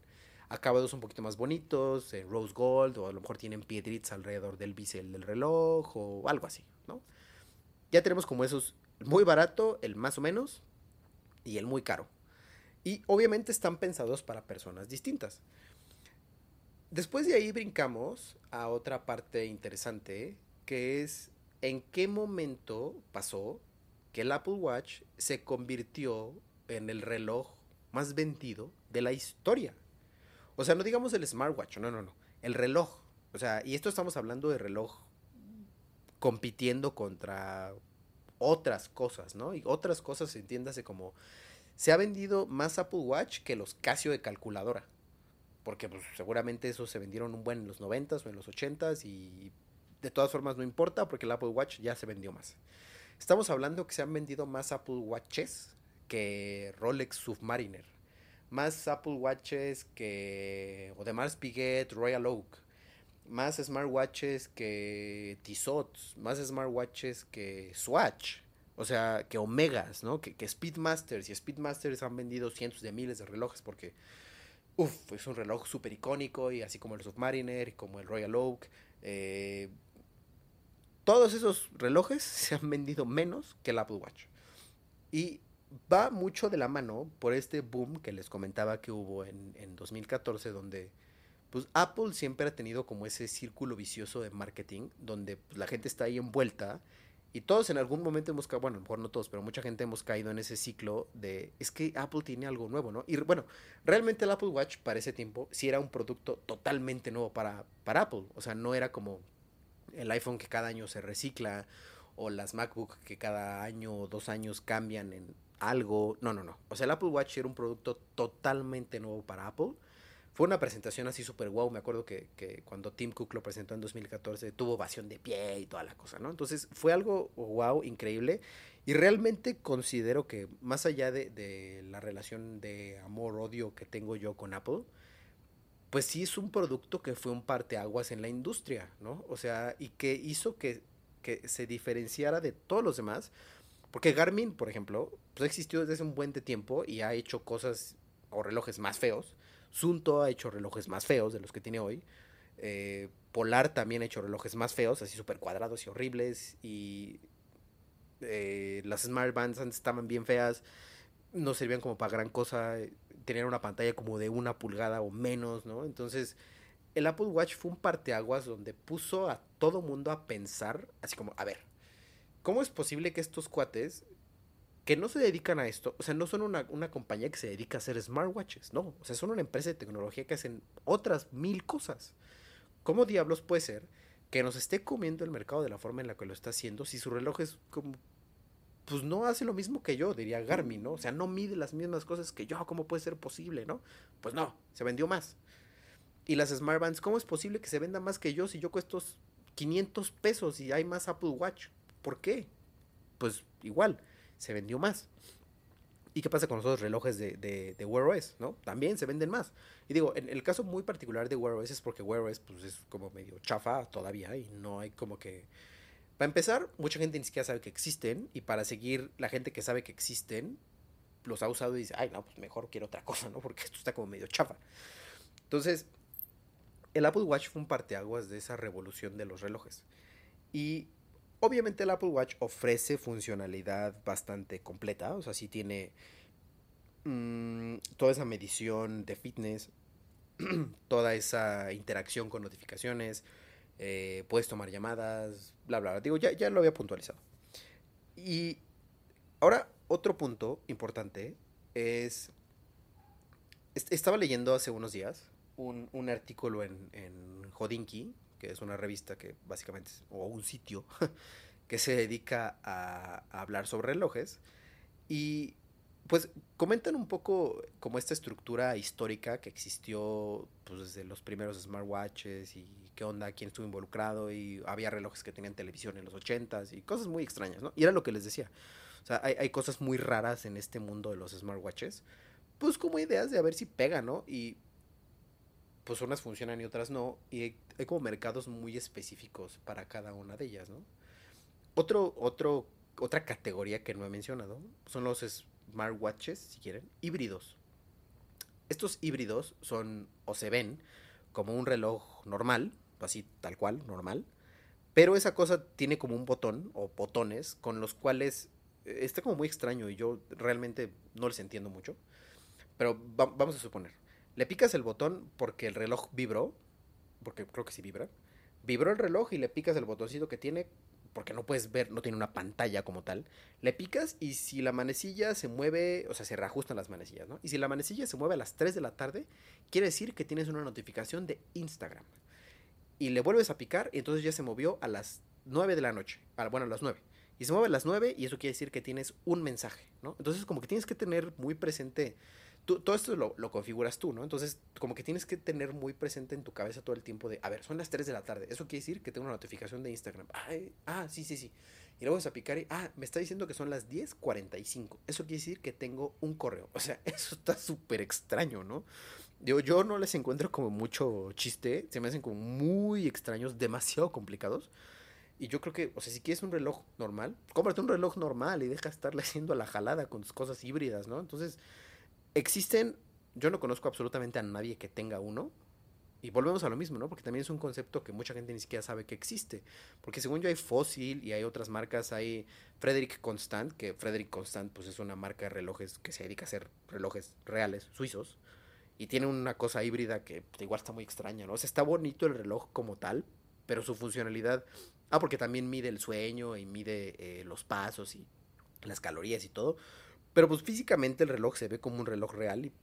A: acabados un poquito más bonitos, eh, rose gold, o a lo mejor tienen piedritas alrededor del bisel del reloj, o algo así, ¿no? Ya tenemos como esos, muy barato, el más o menos, y el muy caro. Y obviamente están pensados para personas distintas. Después de ahí brincamos a otra parte interesante, que es en qué momento pasó que el Apple Watch se convirtió en el reloj más vendido de la historia. O sea, no digamos el smartwatch, no, no, no. El reloj. O sea, y esto estamos hablando de reloj compitiendo contra otras cosas, ¿no? Y otras cosas, entiéndase como... Se ha vendido más Apple Watch que los Casio de calculadora. Porque pues, seguramente esos se vendieron un buen en los 90s o en los 80s y de todas formas no importa porque el Apple Watch ya se vendió más. Estamos hablando que se han vendido más Apple Watches que Rolex Submariner más Apple Watches que Audemars Piguet, Royal Oak, más smartwatches que Tissot, más smartwatches que Swatch, o sea, que Omegas, ¿no? Que, que, Speedmasters y Speedmasters han vendido cientos de miles de relojes porque, uff, es un reloj súper icónico y así como el Submariner y como el Royal Oak. Eh, todos esos relojes [LAUGHS] se han vendido menos que el Apple Watch. Y va mucho de la mano por este boom que les comentaba que hubo en, en 2014, donde pues Apple siempre ha tenido como ese círculo vicioso de marketing, donde pues, la gente está ahí envuelta y todos en algún momento hemos caído, bueno, a lo mejor no todos, pero mucha gente hemos caído en ese ciclo de, es que Apple tiene algo nuevo, ¿no? Y bueno, realmente el Apple Watch para ese tiempo sí era un producto totalmente nuevo para, para Apple, o sea, no era como el iPhone que cada año se recicla o las MacBook que cada año o dos años cambian en algo. No, no, no. O sea, el Apple Watch era un producto totalmente nuevo para Apple. Fue una presentación así súper wow. Me acuerdo que, que, cuando Tim Cook lo presentó en 2014 tuvo ovación de pie y toda la cosa, ¿no? Entonces fue algo wow, increíble. Y realmente considero que más allá de, de la relación de amor-odio que tengo yo con Apple, pues sí es un producto que fue un parteaguas en la industria, ¿no? O sea, y que hizo que, que se diferenciara de todos los demás. Porque Garmin, por ejemplo, pues existió desde hace un buen tiempo y ha hecho cosas o relojes más feos. Sunto ha hecho relojes más feos de los que tiene hoy. Eh, Polar también ha hecho relojes más feos, así súper cuadrados y horribles. Y eh, las Smart Bands antes estaban bien feas, no servían como para gran cosa tener una pantalla como de una pulgada o menos, ¿no? Entonces, el Apple Watch fue un parteaguas donde puso a todo mundo a pensar, así como, a ver, ¿cómo es posible que estos cuates que no se dedican a esto, o sea, no son una, una, compañía que se dedica a hacer smartwatches, no, o sea, son una empresa de tecnología que hacen otras mil cosas. ¿Cómo diablos puede ser que nos esté comiendo el mercado de la forma en la que lo está haciendo si su reloj es como pues no hace lo mismo que yo, diría Garmin, ¿no? O sea, no mide las mismas cosas que yo, ¿cómo puede ser posible, no? Pues no, se vendió más. Y las Smartbands, ¿cómo es posible que se venda más que yo si yo cuesto 500 pesos y hay más Apple Watch? ¿Por qué? Pues igual, se vendió más. ¿Y qué pasa con los otros relojes de, de, de Wear OS, no? También se venden más. Y digo, en el caso muy particular de Wear OS es porque Wear OS pues, es como medio chafa todavía y no hay como que para empezar, mucha gente ni siquiera sabe que existen y para seguir la gente que sabe que existen, los ha usado y dice, ay, no, pues mejor quiero otra cosa, ¿no? Porque esto está como medio chafa. Entonces, el Apple Watch fue un parteaguas de esa revolución de los relojes. Y obviamente el Apple Watch ofrece funcionalidad bastante completa, o sea, sí tiene mmm, toda esa medición de fitness, [CLEARS THROAT] toda esa interacción con notificaciones, eh, puedes tomar llamadas, bla, bla, bla. Digo, ya, ya lo había puntualizado. Y ahora, otro punto importante es... estaba leyendo hace unos días un, un artículo en, en Hodinky, es una revista que básicamente, o un sitio, [LAUGHS] que se dedica a, hablar sobre relojes. Y pues comentan un poco como esta estructura histórica que existió pues, desde los primeros smartwatches y qué onda, quién estuvo involucrado y había relojes que tenían televisión en los ochentas y cosas muy extrañas, ¿no? Y era lo que les decía. O sea, hay, hay cosas muy raras en este mundo de los smartwatches, pues como ideas de a ver si pega, ¿no? Y pues unas funcionan y otras no, y hay, como mercados muy específicos para cada una de ellas, ¿no? Otro, otro, otra categoría que no he mencionado son los smartwatches, si quieren, híbridos. Estos híbridos son o se ven como un reloj normal, así tal cual, normal. Pero esa cosa tiene como un botón o botones con los cuales eh, está como muy extraño y yo realmente no les entiendo mucho. Pero va vamos a suponer, le picas el botón porque el reloj vibró, porque creo que sí vibra. Vibró el reloj y le picas el botoncito que tiene porque no puedes ver, no tiene una pantalla como tal, le picas y si la manecilla se mueve, o sea, se reajustan las manecillas, ¿no? Y si la manecilla se mueve a las 3 de la tarde, quiere decir que tienes una notificación de Instagram. Y le vuelves a picar y entonces ya se movió a las 9 de la noche, bueno, a las 9. Y se mueve a las 9 y eso quiere decir que tienes un mensaje, ¿no? Entonces como que tienes que tener muy presente tú, todo esto lo, lo, configuras tú, ¿no? Entonces, como que tienes que tener muy presente en tu cabeza todo el tiempo de, a ver, son las 3 de la tarde. Eso quiere decir que tengo una notificación de Instagram. Ay, ah, sí, sí, sí. Y luego vas a picar y, ah, me está diciendo que son las 10.45. Eso quiere decir que tengo un correo. O sea, [LAUGHS] eso está súper extraño, ¿no? Digo, yo no les encuentro como mucho chiste. Se me hacen como muy extraños, demasiado complicados. Y yo creo que, o sea, si quieres un reloj normal, cómprate un reloj normal y deja de estarle haciendo a la jalada con tus cosas híbridas, ¿no? Entonces, existen, yo no conozco absolutamente a nadie que tenga uno. Y volvemos a lo mismo, ¿no? Porque también es un concepto que mucha gente ni siquiera sabe que existe. Porque según yo hay Fossil y hay otras marcas, hay Frederick Constant, que Frederick Constant pues es una marca de relojes que se dedica a hacer relojes reales, suizos. Y tiene una cosa híbrida que igual está muy extraña, ¿no? O sea, está bonito el reloj como tal, pero su funcionalidad... Ah, porque también mide el sueño y mide eh, los pasos y las calorías y todo. Pero pues físicamente el reloj se ve como un reloj real y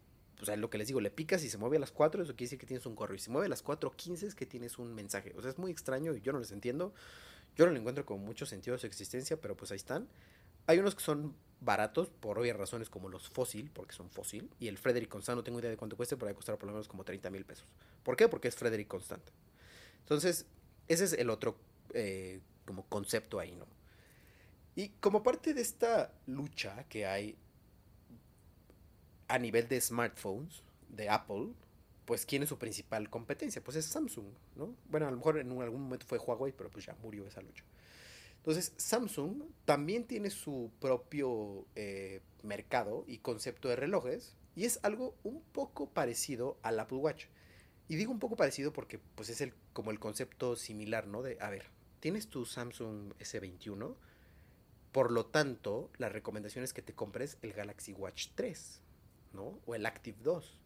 A: o sea, lo que les digo, le picas y se mueve a las 4, eso quiere decir que tienes un correo. Y si se mueve a las 4.15 es que tienes un mensaje. O sea, es muy extraño y yo no les entiendo. Yo no le encuentro con mucho sentido a su existencia, pero pues ahí están. Hay unos que son baratos, por obvias razones, como los Fossil, porque son Fossil. Y el Frederick Constant, no tengo idea de cuánto cueste, pero va a costar por lo menos como 30 mil pesos. ¿Por qué? Porque es Frederick Constant. Entonces, ese es el otro eh, como concepto ahí, ¿no? Y como parte de esta lucha que hay a nivel de smartphones de Apple, pues ¿quién es su principal competencia? Pues es Samsung, ¿no? Bueno, a lo mejor en algún momento fue Huawei, pero pues ya murió esa lucha. Entonces, Samsung también tiene su propio eh, mercado y concepto de relojes y es algo un poco parecido al Apple Watch. Y digo un poco parecido porque pues es el, como el concepto similar, ¿no? De, a ver, tienes tu Samsung S21, por lo tanto, la recomendación es que te compres el Galaxy Watch 3, ¿no? O el Active 2,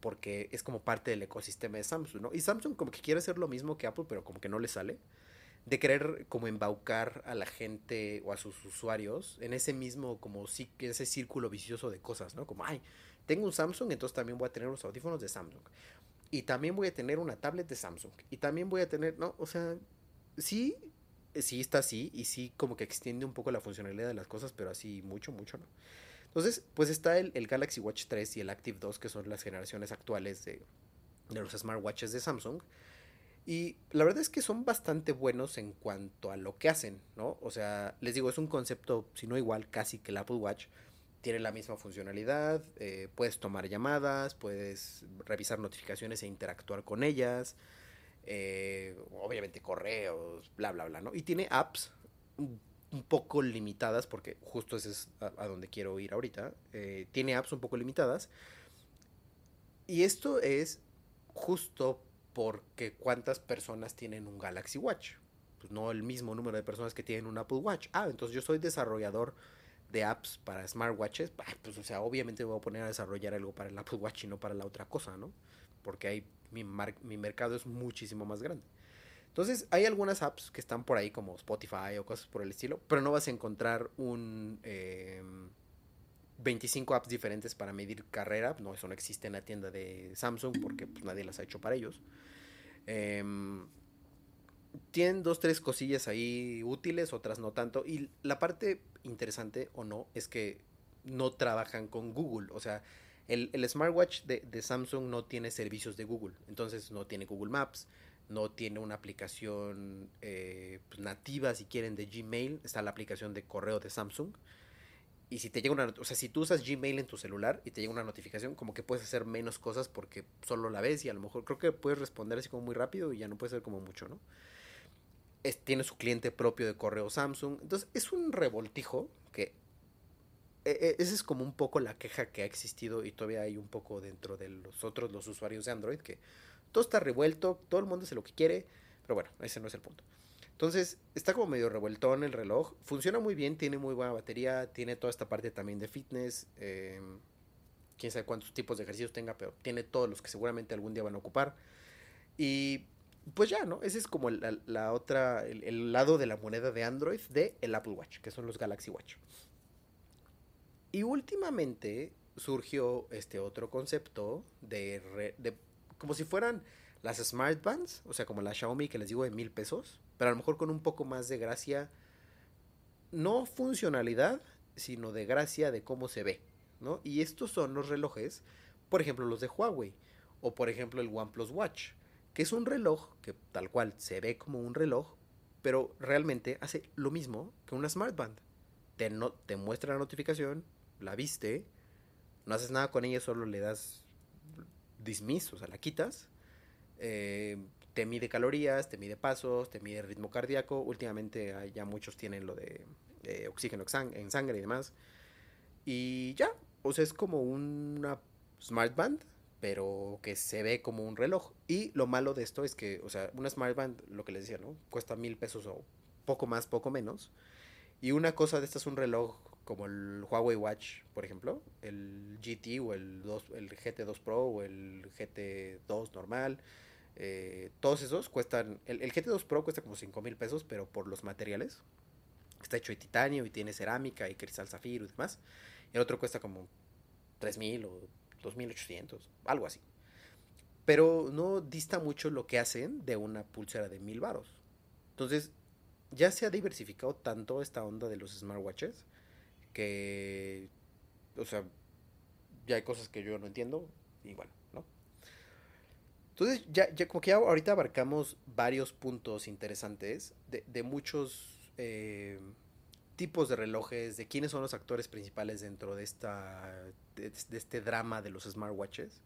A: porque es como parte del ecosistema de Samsung, ¿no? Y Samsung como que quiere hacer lo mismo que Apple, pero como que no le sale de querer como embaucar a la gente o a sus usuarios en ese mismo como ese círculo vicioso de cosas, ¿no? Como, ay, tengo un Samsung, entonces también voy a tener unos audífonos de Samsung. Y también voy a tener una tablet de Samsung. Y también voy a tener, no, o sea, sí, sí está así y sí como que extiende un poco la funcionalidad de las cosas, pero así mucho, mucho no. Entonces, pues está el, el Galaxy Watch 3 y el Active 2, que son las generaciones actuales de, de los smartwatches de Samsung. Y la verdad es que son bastante buenos en cuanto a lo que hacen, ¿no? O sea, les digo, es un concepto, si no igual, casi que el Apple Watch. Tiene la misma funcionalidad, eh, puedes tomar llamadas, puedes revisar notificaciones e interactuar con ellas, eh, obviamente correos, bla, bla, bla, ¿no? Y tiene apps un, poco limitadas, porque justo ese es a, donde quiero ir ahorita. Eh, tiene apps un poco limitadas. Y esto es justo porque cuántas personas tienen un Galaxy Watch. Pues no el mismo número de personas que tienen un Apple Watch. Ah, entonces yo soy desarrollador de apps para smartwatches. Pues o sea, obviamente voy a poner a desarrollar algo para el Apple Watch y no para la otra cosa, ¿no? Porque hay, mi, mi mercado es muchísimo más grande. Entonces, hay algunas apps que están por ahí como Spotify o cosas por el estilo, pero no vas a encontrar un... 25 em, apps diferentes para medir carrera. No, eso no existe en la tienda de Samsung porque pues, nadie las ha hecho para ellos. Em, tienen dos, tres cosillas ahí útiles, otras no tanto. Y la parte interesante o no es que no trabajan con Google. O sea, el, smartwatch de, Samsung no tiene servicios de Google. Entonces no tiene Google Maps, no tiene una aplicación eh, pues, nativa, si quieren, de Gmail. Está la aplicación de correo de Samsung y si te llega una, o sea, si tú usas Gmail en tu celular y te llega una notificación, como que puedes hacer menos cosas porque solo la ves y a lo mejor creo que puedes responder así como muy rápido y ya no puede ser como mucho, ¿no? tiene su cliente propio de correo Samsung, entonces es un revoltijo que esa es como un poco la queja que ha existido y todavía hay un poco dentro de los otros, los usuarios de Android, que todo está revuelto, todo el mundo hace lo que quiere, pero bueno, ese no es el punto. Entonces, está como medio revueltón el reloj. Funciona muy bien, tiene muy buena batería, tiene toda esta parte también de fitness. Em, quién sabe cuántos tipos de ejercicios tenga, pero tiene todos los que seguramente algún día van a ocupar. Y pues ya, ¿no? Ese es como la, otra, el, lado de la moneda de Android de el Apple Watch, que son los Galaxy Watch. Y últimamente surgió este otro concepto de, de como si fueran las Smart Bands, o sea, como la Xiaomi que les digo de mil pesos, pero a lo mejor con un poco más de gracia, no funcionalidad, sino de gracia de cómo se ve, ¿no? Y estos son los relojes, por ejemplo, los de Huawei, o por ejemplo el OnePlus Watch, que es un reloj que tal cual se ve como un reloj, pero realmente hace lo mismo que una smartband. Te, no, te muestra la notificación, la viste, no haces nada con ella, solo le das dismiss, o sea, la quitas, eh, te mide calorías, te mide pasos, te mide ritmo cardíaco. Últimamente ya muchos tienen lo de oxígeno en sangre y demás. Y ya, o sea, es como una smart band, pero que se ve como un reloj. Y lo malo de esto es que, o sea, una smart band, lo que les decía, ¿no? Cuesta mil pesos o poco más, poco menos. Y una cosa de esta es un reloj como el Huawei Watch, por ejemplo, el GT o el, 2, el GT2 Pro o el GT2 normal eh, todos esos cuestan, el, GT2 Pro cuesta como 5 mil pesos, pero por los materiales. Está hecho de titanio y tiene cerámica y cristal zafiro y demás. El otro cuesta como 3 mil o 2800, algo así. Pero no dista mucho lo que hacen de una pulsera de mil varos. Entonces, ya se ha diversificado tanto esta onda de los smartwatches que, o sea, ya hay cosas que yo no entiendo y bueno, ¿no? Entonces, ya, como que ahorita abarcamos varios puntos interesantes de, de muchos eh, tipos de relojes, de quiénes son los actores principales dentro de, esta, de, este drama de los smartwatches.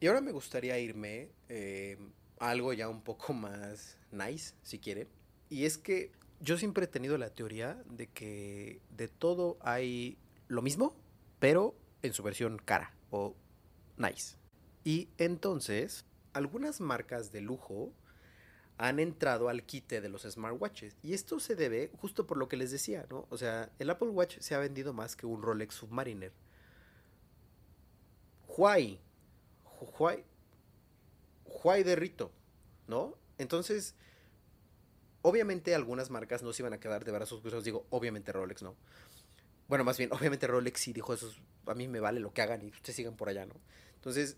A: Y ahora me gustaría irme eh, a algo ya un poco [LAUGHS] más nice, si quieren. Y es que yo siempre he tenido la teoría de que de todo hay lo mismo, pero en su versión cara o nice. Y entonces, algunas marcas de lujo han entrado al quite de los smartwatches. Y esto se debe justo por lo que les decía, ¿no? O sea, el Apple Watch se ha vendido más que un Rolex Submariner. Huawei. Huawei. Huawei de Rito, ¿no? Entonces, obviamente algunas marcas no se iban a quedar de brazos cruzados. Digo, obviamente Rolex no. Bueno, más bien, [LAUGHS] obviamente Rolex sí dijo eso. A mí me vale lo que hagan y ustedes sigan por allá, ¿no? Entonces,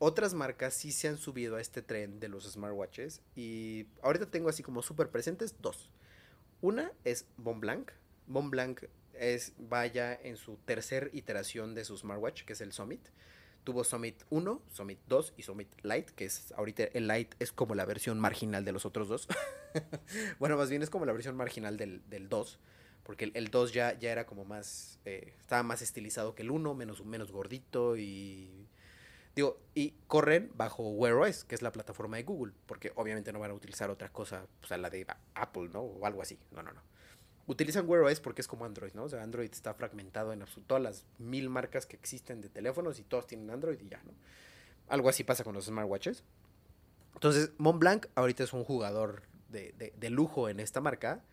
A: otras marcas sí se han subido a este tren de los smartwatches y ahorita tengo así como súper presentes dos. Una es Montblanc. Montblanc es vaya en su tercer iteración de su smartwatch, que es el Summit. Tuvo Summit 1, Summit 2 y Summit Lite, que es ahorita el Lite es como la versión marginal de los otros dos. [LAUGHS] bueno, más bien es como la versión marginal del, del 2, porque el, el 2 ya, ya era como más, eh, estaba más estilizado que el 1, menos, menos gordito y Digo, y corren bajo Wear OS, que es la plataforma de Google, porque obviamente no van a utilizar otra cosa, o sea, la de Apple, ¿no? O algo así. No, no, no. Utilizan Wear OS porque es como Android, ¿no? O sea, Android está fragmentado en todas las mil marcas que existen de teléfonos y todos tienen Android y ya, ¿no? Algo así pasa con los smartwatches. Entonces, Montblanc ahorita es un jugador de, de, lujo en esta marca,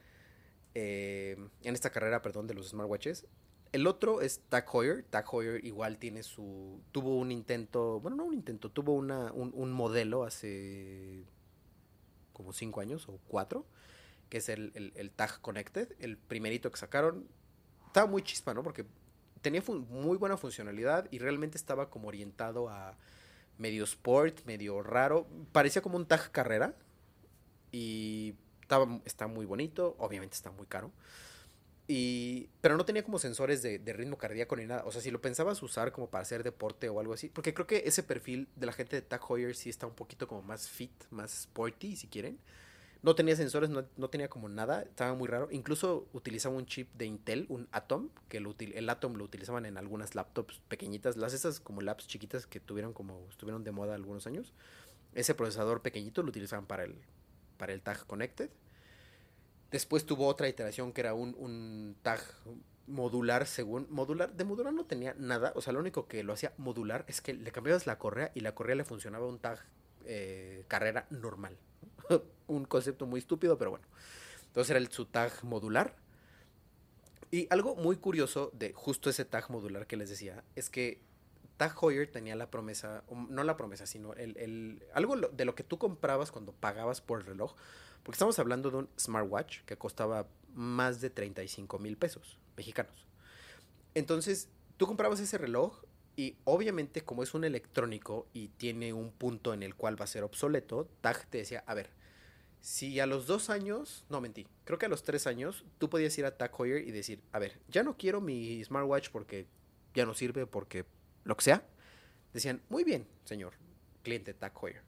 A: eh, en esta carrera, perdón, de los smartwatches. El otro es Tag Heuer. Tag Heuer igual tiene su. Tuvo un intento. Bueno, no un intento. Tuvo una, un, un modelo hace. como cinco años o cuatro. Que es el, el, el, Tag Connected. El primerito que sacaron. Estaba muy chispa, ¿no? Porque tenía muy buena funcionalidad y realmente estaba como orientado a medio sport, medio raro. Parecía como un Tag Carrera. Y estaba, está muy bonito. Obviamente está muy caro. Y, pero no tenía como sensores de, de, ritmo cardíaco ni nada. O sea, si lo pensabas usar como para hacer deporte o algo así. Porque creo que ese perfil de la gente de Tag Heuer sí está un poquito como más fit, más sporty, si quieren. No tenía sensores, no, no tenía como nada. Estaba muy raro. Incluso utilizaba un chip de Intel, un Atom. Que el Atom lo utilizaban en algunas laptops pequeñitas. Las esas como laptops chiquitas que tuvieron como estuvieron de moda algunos años. Ese procesador pequeñito lo utilizaban para el, para el Tag Connected. Después tuvo otra iteración que era un, un tag modular según modular de modular no tenía nada o sea lo único que lo hacía modular es que le cambiabas la correa y la correa le funcionaba un tag eh, carrera normal [LAUGHS] un concepto muy estúpido pero bueno entonces era el, su tag modular y algo muy curioso de justo ese tag modular que les decía es que Tag Heuer tenía la promesa no la promesa sino el, el algo de lo que tú comprabas cuando pagabas por el reloj porque estamos hablando de un smartwatch que costaba más de 35 mil pesos mexicanos. Entonces, tú comprabas ese reloj y obviamente como es un electrónico y tiene un punto en el cual va a ser obsoleto, TAG te decía, a ver, si a los dos años, no mentí, creo que a los tres años tú podías ir a Tag Heuer y decir, a ver, ya no quiero mi smartwatch porque ya no sirve, porque lo que sea. Decían, muy bien, señor cliente Tag Heuer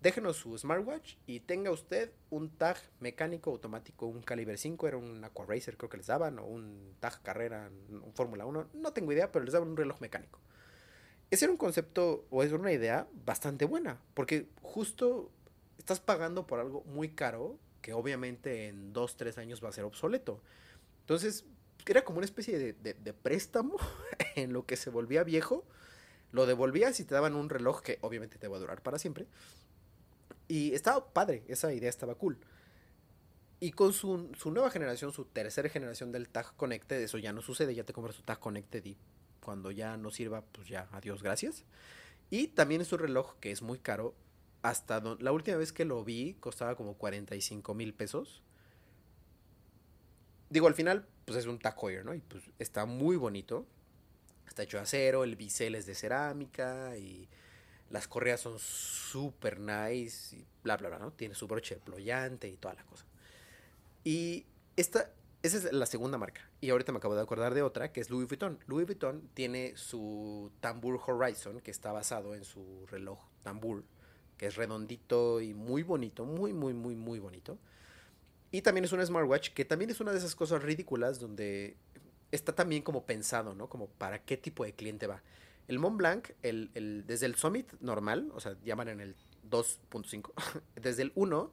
A: déjenos su smartwatch y tenga usted un tag mecánico automático, un calibre 5, era un Aqua Racer creo que les daban, o un tag carrera, un Fórmula 1, no tengo idea, pero les daban un reloj mecánico. Ese era un concepto o es una idea bastante buena, porque justo estás pagando por algo muy caro que obviamente en 2, 3 años va a ser obsoleto. Entonces, era como una especie de préstamo [LAUGHS] en lo que se volvía viejo. Lo devolvías y te daban un reloj que obviamente te va a durar para siempre y estaba padre, esa idea estaba cool. Y con su, su, nueva generación, su tercera generación del Tag Connected, eso ya no sucede, ya te compras tu Tag Connected y cuando ya no sirva, pues ya, adiós, gracias. Y también es un reloj que es muy caro. Hasta don, la última vez que lo vi costaba como 45 mil pesos. Digo, al final, pues es un Tag Heuer, ¿no? Y pues está muy bonito. Está hecho de acero, el bisel es de cerámica y las correas son súper nice y bla, bla, bla, ¿no? Tiene su broche ployante y toda la cosa. Y esta, esa es la segunda marca. Y ahorita me acabo de acordar de otra, que es Louis Vuitton. Louis Vuitton tiene su Tambour Horizon, que está basado en su reloj Tambour, que es redondito y muy bonito, muy, muy, muy, muy bonito. Y también es un smartwatch, que también es una de esas cosas ridículas donde está también como pensado, ¿no? Como para qué tipo de cliente va. El Mont Blanc, el, el, desde el Summit normal, o sea, llaman en el 2.5, [LAUGHS] desde el 1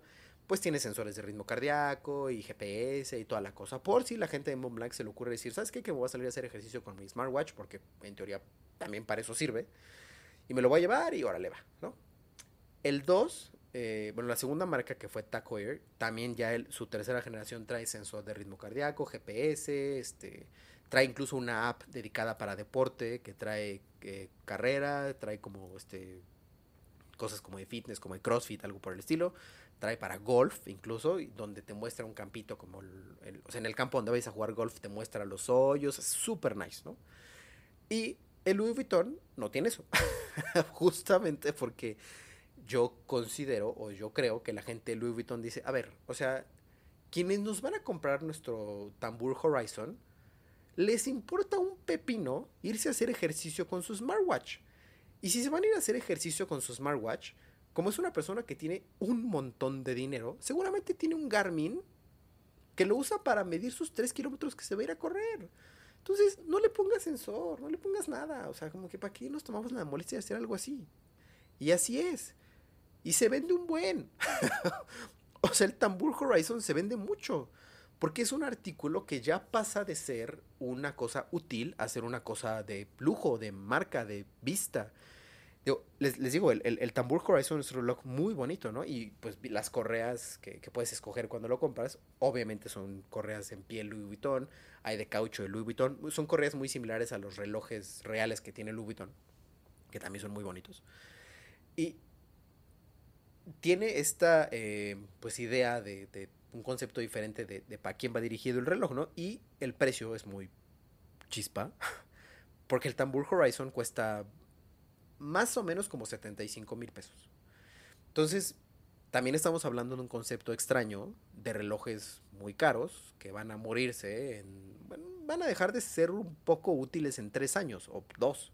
A: pues tiene sensores de ritmo cardíaco y GPS y toda la cosa. Por si la gente de Mont Blanc se le ocurre decir, ¿sabes qué? Que voy a salir a hacer ejercicio con mi smartwatch, porque en teoría también para eso sirve. Y me lo voy a llevar y órale va, ¿no? El 2, eh, bueno, la segunda marca que fue Tac Heuer, también ya su tercera generación trae sensor de ritmo cardíaco, GPS, este, trae incluso una app dedicada para deporte que trae eh, carrera, trae como este cosas como de fitness, como de CrossFit, algo por el estilo trae para golf incluso, donde te muestra un campito como el, o sea, en el campo donde vais a jugar golf te muestra los hoyos, es súper nice, ¿no? Y el Louis Vuitton no tiene eso, [LAUGHS] justamente porque yo considero o yo creo que la gente de Louis Vuitton dice, a ver, o sea, quienes nos van a comprar nuestro Tambour Horizon, les importa un pepino irse a hacer ejercicio con su smartwatch. Y si se van a ir a hacer ejercicio con su smartwatch, como es una persona que tiene un montón de dinero, seguramente tiene un Garmin que lo usa para medir sus 3 kilómetros que se va a ir a correr. Entonces, no le pongas sensor, no le pongas nada. O sea, como que para qué nos tomamos la molestia de hacer algo así. Y así es. Y se vende un buen. [LAUGHS] o sea, el Tambur Horizon se vende mucho. Porque es un artículo que ya pasa de ser una cosa útil a ser una cosa de lujo, de marca, de vista les, digo, el, el, Tambur Horizon es un reloj muy bonito, ¿no? Y pues las correas que, puedes escoger cuando lo compras, obviamente son correas en piel Louis Vuitton, hay de caucho de Louis Vuitton, son correas muy similares a los relojes reales que tiene Louis Vuitton, que también son muy bonitos. Y tiene esta, eh, pues, idea de, de, un concepto diferente de, de para quién va dirigido el reloj, ¿no? Y el precio es muy chispa, [LAUGHS] porque el Tambur Horizon cuesta más o menos como 75 mil pesos. Entonces, también estamos hablando de un concepto extraño de relojes muy caros que van a morirse, en, van a dejar de ser un poco útiles en tres años o dos.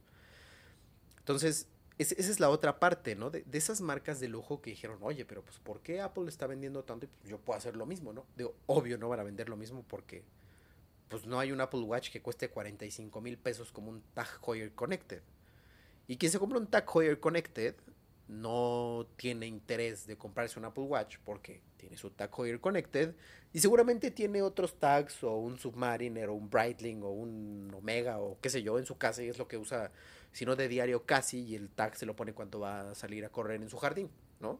A: Entonces, esa es la otra parte, ¿no? De, esas marcas de lujo que dijeron, oye, pero pues ¿por qué Apple está vendiendo tanto y pues, yo puedo hacer lo mismo, ¿no? Digo, obvio no van a vender lo mismo porque pues no hay un Apple Watch que cueste 45 mil pesos como un Tag Heuer Connected. Y quien se compra un Tag Heuer Connected no tiene interés de comprarse un Apple Watch porque tiene su Tag Heuer Connected y seguramente tiene otros tags o un Submariner o un Breitling o un Omega o qué sé yo en su casa y es lo que usa, si no de diario casi y el tag se lo pone cuando va a salir a correr en su jardín, ¿no?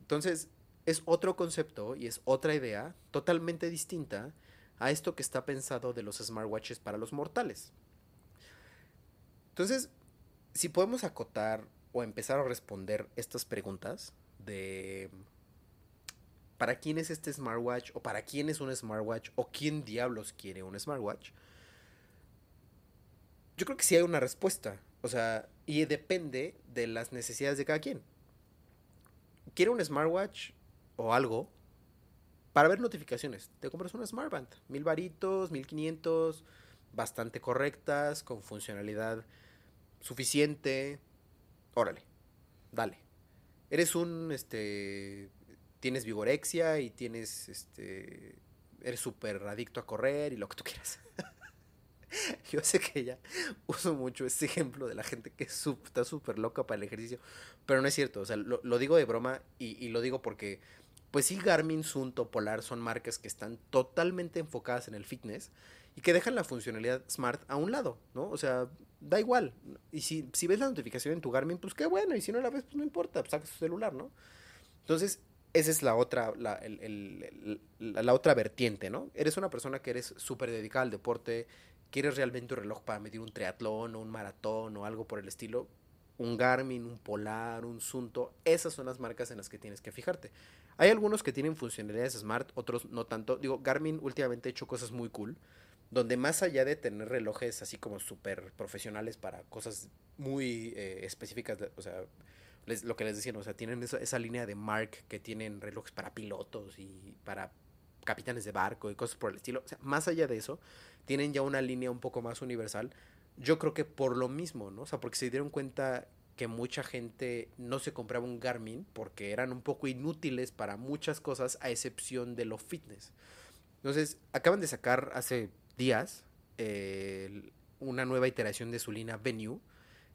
A: Entonces es otro concepto y es otra idea totalmente distinta a esto que está pensado de los smartwatches para los mortales. Entonces, si podemos acotar o empezar a responder estas preguntas de para quién es este smartwatch o para quién es un smartwatch o quién diablos quiere un smartwatch, yo creo que sí hay una respuesta. O sea, y depende de las necesidades de cada quien. Quiere un smartwatch o algo para ver notificaciones. Te compras una smartband, mil varitos, mil quinientos, bastante correctas, con funcionalidad suficiente. Órale, dale. Eres un, este, tienes vigorexia y tienes, este, eres súper adicto a correr y lo que tú quieras. [LAUGHS] Yo sé que ya uso mucho este ejemplo de la gente que está súper loca para el ejercicio, pero no es cierto, o sea, lo, digo de broma y, y, lo digo porque, pues sí, Garmin, Sunto, Polar son marcas que están totalmente enfocadas en el fitness y que dejan la funcionalidad smart a un lado, ¿no? O sea, da igual. Y si, si ves la notificación en tu Garmin, pues qué bueno. Y si no la ves, pues no importa, pues sacas tu celular, ¿no? Entonces, esa es la otra, la, el, la, otra vertiente, ¿no? Eres una persona que eres súper dedicada al deporte, quieres realmente un reloj para medir un triatlón o un maratón o algo por el estilo. Un Garmin, un Polar, un Sunto, esas son las marcas en las que tienes que fijarte. Hay algunos que tienen funcionalidades smart, otros no tanto. Digo, Garmin últimamente ha hecho cosas muy cool donde más allá de tener relojes así como súper profesionales para cosas muy eh, específicas, o sea, lo que les decían, o sea, tienen esa, esa, línea de Mark que tienen relojes para pilotos y para capitanes de barco y cosas por el estilo. O sea, más allá de eso, tienen ya una línea un poco más universal. Yo creo que por lo mismo, ¿no? O sea, porque se dieron cuenta que mucha gente no se compraba un Garmin porque eran un poco inútiles para muchas cosas a excepción de lo fitness. Entonces, acaban de sacar hace días una nueva iteración de su línea Venue,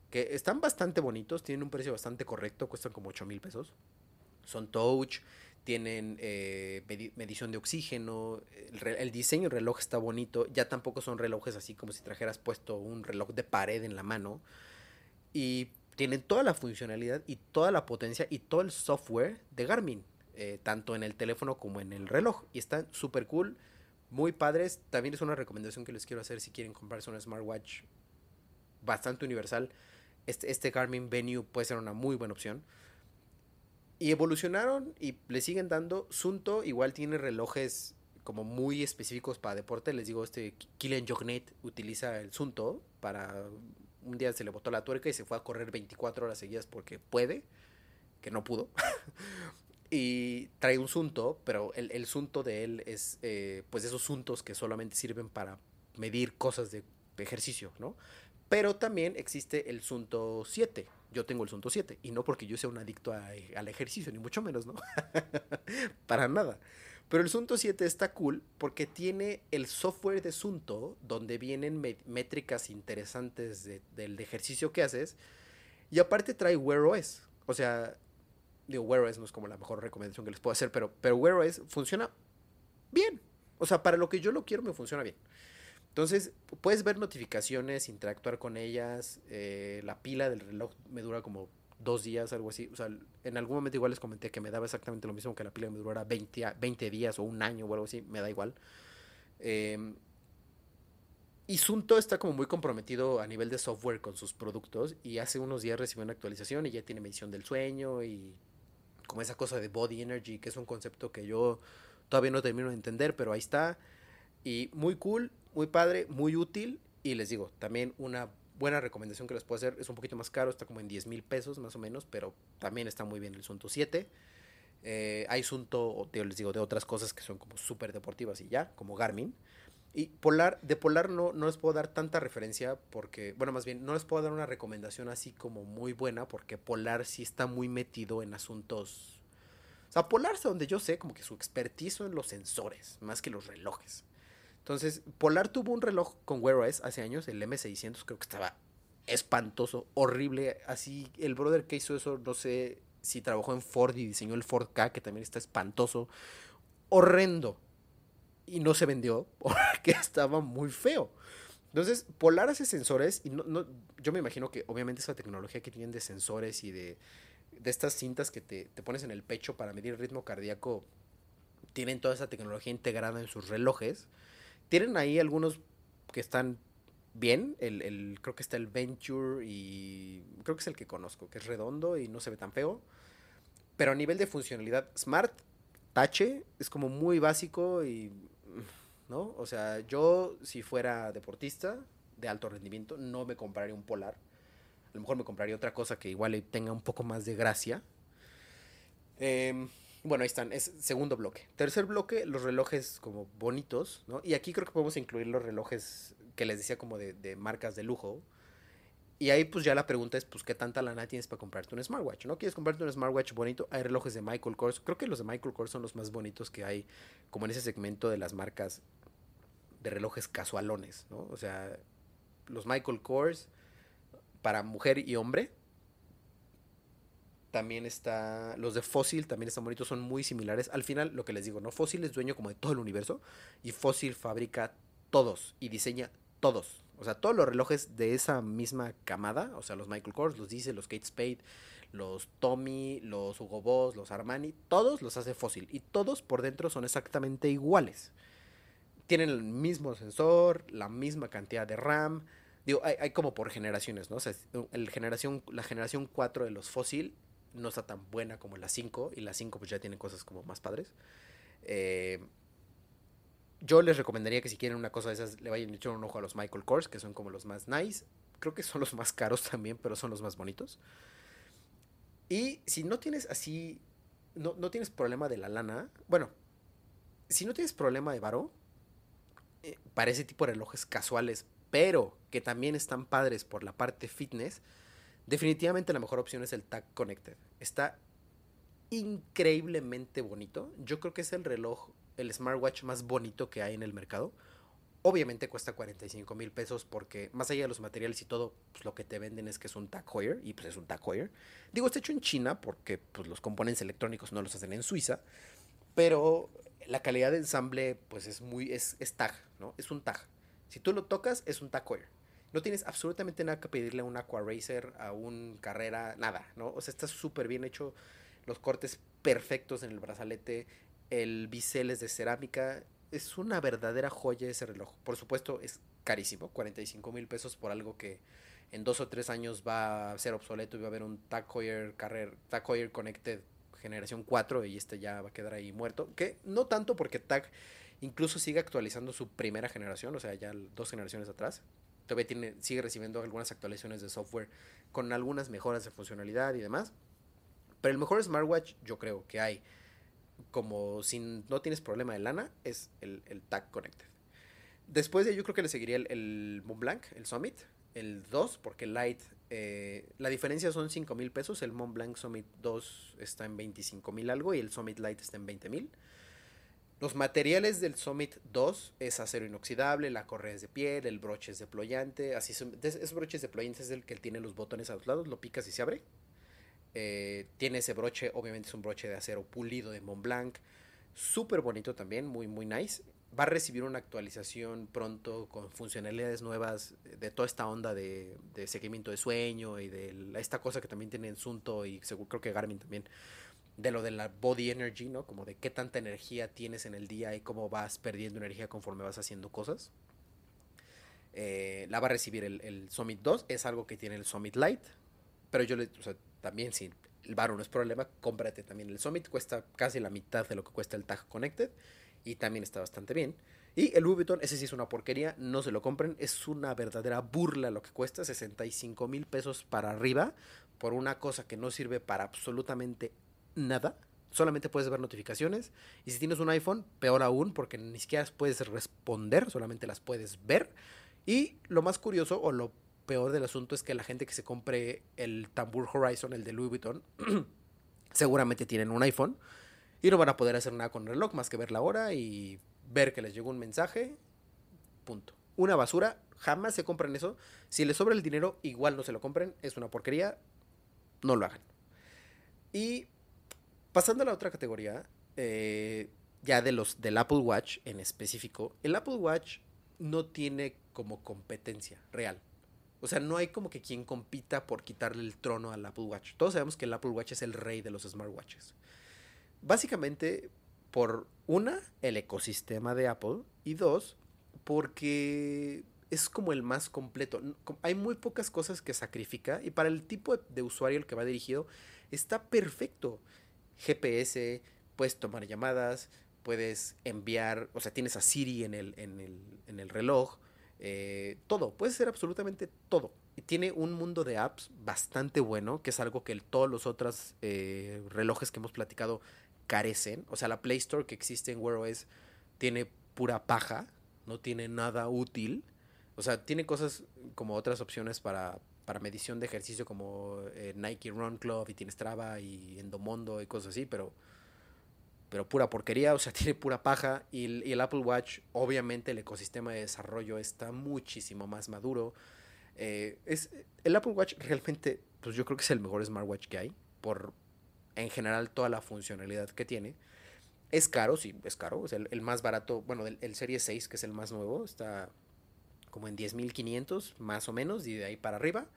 A: que están bastante bonitos, tienen un precio bastante correcto, cuestan como 8 mil pesos. Son touch, tienen eh, medición de oxígeno, el, el, diseño del reloj está bonito, ya tampoco son relojes así como si trajeras puesto un reloj de pared en la mano. Y tienen toda la funcionalidad y toda la potencia y todo el software de Garmin, eh, tanto en el teléfono como en el reloj. Y están súper cool, muy padres. También es una recomendación que les quiero hacer si quieren comprarse una smartwatch bastante universal. Este, este Garmin Venue puede ser una muy buena opción. Y evolucionaron y le siguen dando. Sunto igual tiene relojes como muy específicos para deporte. Les digo, este Kilian Jornet utiliza el Sunto para un día se le botó la tuerca y se fue a correr 24 horas seguidas porque puede, que no pudo. [LAUGHS] y trae un sunto, pero el, el sunto de él es eh, pues esos suntos que solamente sirven para medir cosas de ejercicio, ¿no? Pero también existe el sunto 7. Yo tengo el sunto 7 y no porque yo sea un adicto al ejercicio, ni mucho menos, ¿no? [LAUGHS] para nada. Pero el Sunto 7 está cool porque tiene el software de Sunto, donde vienen métricas interesantes del ejercicio que haces. Y aparte trae Wear OS. O sea, digo, Wear OS no es como la mejor recomendación que les puedo hacer, pero, pero Wear OS funciona bien. O sea, para lo que yo lo quiero, me funciona bien. Entonces, puedes ver notificaciones, interactuar con ellas. Eh, la pila del reloj me dura como dos días, algo así. O sea, en algún momento igual les comenté que me daba exactamente lo mismo que la pila me durara 20, 20 días o un año o algo así, me da igual. Eh, y Sunto está como muy comprometido a nivel de software con sus productos y hace unos días recibió una actualización y ya tiene medición del sueño y como esa cosa de body energy, que es un concepto que yo todavía no termino de entender, pero ahí está. Y muy cool, muy padre, muy útil y les digo, también una buena recomendación que les puedo hacer. Es un poquito más caro, está como en 10 mil pesos más o menos, pero también está muy bien el Sunto 7. Eh, hay Sunto, les digo, de otras cosas que son como súper deportivas y ya, como Garmin. Y Polar, de Polar no, no les puedo dar tanta referencia porque, bueno, más bien, no les puedo dar una recomendación así como muy buena porque Polar sí está muy metido en asuntos... O sea, Polar, donde yo sé, como que su expertizo en los sensores, más que los relojes. Entonces, Polar tuvo un reloj con Wear OS hace años, el M600, creo que estaba espantoso, horrible. Así, el brother que hizo eso, no sé si trabajó en Ford y diseñó el Ford K, que también está espantoso, horrendo. Y no se vendió [LAUGHS] porque estaba muy feo. Entonces, Polar hace sensores y no, no, yo me imagino que obviamente esa tecnología que tienen de sensores y de, de estas cintas que te, te pones en el pecho para medir el ritmo cardíaco, tienen toda esa tecnología integrada en sus relojes. Tienen ahí algunos que están bien. El, el, creo que está el Venture y creo que es el que conozco, que es redondo y no se ve tan feo. Pero a nivel de funcionalidad, Smart, tache, es como muy básico y... ¿No? O sea, yo si fuera deportista de alto rendimiento, no me compraría un Polar. A lo mejor me compraría otra cosa que igual tenga un poco más de gracia. Eh, bueno, ahí están, es segundo bloque. Tercer bloque, los relojes como bonitos, ¿no? Y aquí creo que podemos incluir los relojes que les decía como de, de marcas de lujo. Y ahí pues ya la pregunta es, pues, ¿qué tanta lana tienes para comprarte un smartwatch? ¿No quieres comprarte un smartwatch bonito? Hay relojes de Michael Kors. Creo que los de Michael Kors son los más bonitos que hay, como en ese segmento de las marcas de relojes casualones, ¿no? O sea, los Michael Kors para mujer y hombre, también está. Los de Fossil también están bonitos, son muy similares. Al final, lo que les digo, ¿no? Fossil es dueño como de todo el universo. Y Fossil fabrica todos y diseña todos. O sea, todos los relojes de esa misma camada. O sea, los Michael Kors, los Diesel, los Kate Spade, los Tommy, los Hugo Boss, los Armani. Todos los hace Fossil. Y todos por dentro son exactamente iguales. Tienen el mismo sensor, la misma cantidad de RAM. Digo, hay, hay como por generaciones, ¿no? El generación, la generación 4 de los Fossil no está tan buena como la 5 y la 5 pues ya tiene cosas como más padres. Eh, yo les recomendaría que si quieren una cosa de esas le vayan a echar un ojo a los Michael Kors, que son como los más nice. Creo que son los más caros también, pero son los más bonitos. Y si no tienes así, no, no tienes problema de la lana, bueno, si no tienes problema de varo, eh, para ese tipo de relojes casuales, pero que también están padres por la parte fitness, definitivamente la mejor opción es el Tag Connected. Está increíblemente bonito. Yo creo que es el reloj, el smartwatch más bonito que hay en el mercado. Obviamente cuesta 45 mil pesos porque más allá de los materiales y todo, pues lo que te venden es que es un Tag Heuer y pues es un Tag Heuer. Digo, está hecho en China porque pues, los componentes electrónicos no los hacen en Suiza, pero la calidad de ensamble pues es muy, es, es Tag, ¿no? Es un Tag. Si tú lo tocas, es un Tag Heuer. No tienes absolutamente nada que pedirle a un Aqua Racer, a un Carrera, nada, ¿no? O sea, está súper bien hecho, los cortes perfectos en el brazalete, el bisel es de cerámica, es una verdadera joya ese reloj. Por supuesto, es carísimo, 45 mil pesos por algo que en dos o tres años va a ser obsoleto y va a haber un Tag Heuer, Carrer, Tag Heuer Connected generación 4 y este ya va a quedar ahí muerto. Que no tanto porque Tag incluso sigue actualizando su primera generación, o sea, ya dos generaciones atrás. Todavía tiene, sigue recibiendo algunas actualizaciones de software con algunas mejoras de funcionalidad y demás. Pero el mejor smartwatch yo creo que hay como si no tienes problema de lana, es el, el Tag Connected. Después de ello, yo creo que le seguiría el, el Montblanc, el Summit, el 2, porque el Light, eh, la diferencia son 5 mil pesos. El Montblanc Summit 2 está en 25 mil algo y el Summit Light está en 20 mil. Los materiales del Summit 2 es acero inoxidable, la correa es de piel, el broche es deployante. Así son, ese broche es deployante es el que tiene los botones a los lados, lo picas y se abre. Eh, tiene ese broche, obviamente es un broche de acero pulido de Montblanc. Súper bonito también, muy, muy nice. Va a recibir una actualización pronto con funcionalidades nuevas de toda esta onda de, seguimiento de sueño y de esta cosa que también tiene Sunto y seguro, creo que Garmin también. De lo de la body energy, ¿no? Como de qué tanta energía tienes en el día y cómo vas perdiendo energía conforme vas haciendo cosas. Eh, la va a recibir el, Summit 2. Es algo que tiene el Summit Lite. Pero yo también si el varo no es problema, cómprate también el Summit, cuesta casi la mitad de lo que cuesta el Tag Connected y también está bastante bien. Y el Louis Vuitton, ese sí es una porquería, no se lo compren, es una verdadera burla lo que cuesta, 65 mil pesos para arriba por una cosa que no sirve para absolutamente nada. Solamente puedes ver notificaciones. Y si tienes un iPhone, peor aún, porque ni siquiera puedes responder, solamente las puedes ver. Y lo más curioso, o lo peor del asunto es que la gente que se compre el Tambur Horizon, el de Louis Vuitton, [CLEARS THROAT] seguramente tienen un iPhone y no van a poder hacer nada con el reloj más que ver la hora y ver que les llegó un mensaje. Punto. Una basura, jamás se compren eso. Si les sobra el dinero, igual no se lo compren. Es una porquería. No lo hagan. Y pasando a la otra categoría, eh, ya de los del Apple Watch en específico, el Apple Watch no tiene como competencia real. O sea, no hay como que quien compita por quitarle el trono al Apple Watch. Todos sabemos que el Apple Watch es el rey de los smartwatches. Básicamente, por una, el ecosistema de Apple. Y dos, porque es como el más completo. Hay muy pocas cosas que sacrifica. Y para el tipo de usuario al que va dirigido, está perfecto. GPS, puedes tomar llamadas, puedes enviar, o sea, tienes a Siri en el, en el, en el reloj eh, todo, puede ser absolutamente todo. Y tiene un mundo de apps bastante bueno, que es algo que todos los otros eh, relojes que hemos platicado carecen. O sea, la Play Store que existe en Wear OS tiene pura paja, no tiene nada útil. O sea, tiene cosas como otras opciones para, para medición de ejercicio como eh, Nike Run Club y tiene Strava y Endomondo y cosas así, pero pero pura porquería, o sea, [LAUGHS] tiene pura paja. Y, el Apple Watch, obviamente, el ecosistema de desarrollo está muchísimo más maduro. Eh, es, el Apple Watch realmente, pues yo creo que es el mejor smartwatch que hay, por en general toda la funcionalidad que tiene. Es caro, sí, es caro. O sea, el, más barato, bueno, el, el Serie 6, que es el más nuevo, está como en 10.500, más o menos, y de ahí para arriba.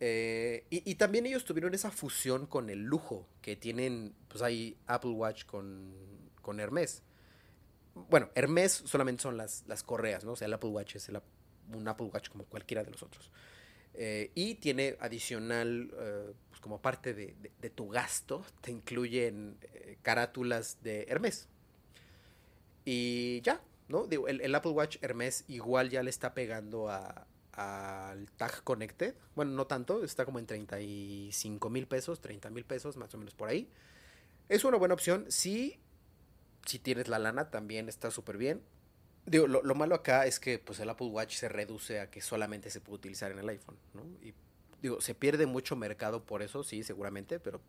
A: Eh, y, también ellos tuvieron esa fusión con el lujo que tienen, pues hay Apple Watch con, con Hermes. Bueno, Hermes solamente son las, las correas, ¿no? O sea, el Apple Watch es un Apple Watch como cualquiera de los otros. Eh, y tiene adicional, eh, pues como parte de, tu gasto, te incluyen carátulas de Hermes. Y ya, ¿no? Digo, el, Apple Watch Hermes igual ya le está pegando a, al Tag Connected. Bueno, no tanto, está como en 35 mil pesos, 30 mil pesos, más o menos por ahí. Es una buena opción si si tienes la lana también está súper bien. Digo, lo, lo, malo acá es que pues el Apple Watch se reduce a que solamente se puede utilizar en el iPhone, ¿no? Y digo, se pierde mucho mercado por eso, sí, seguramente, pero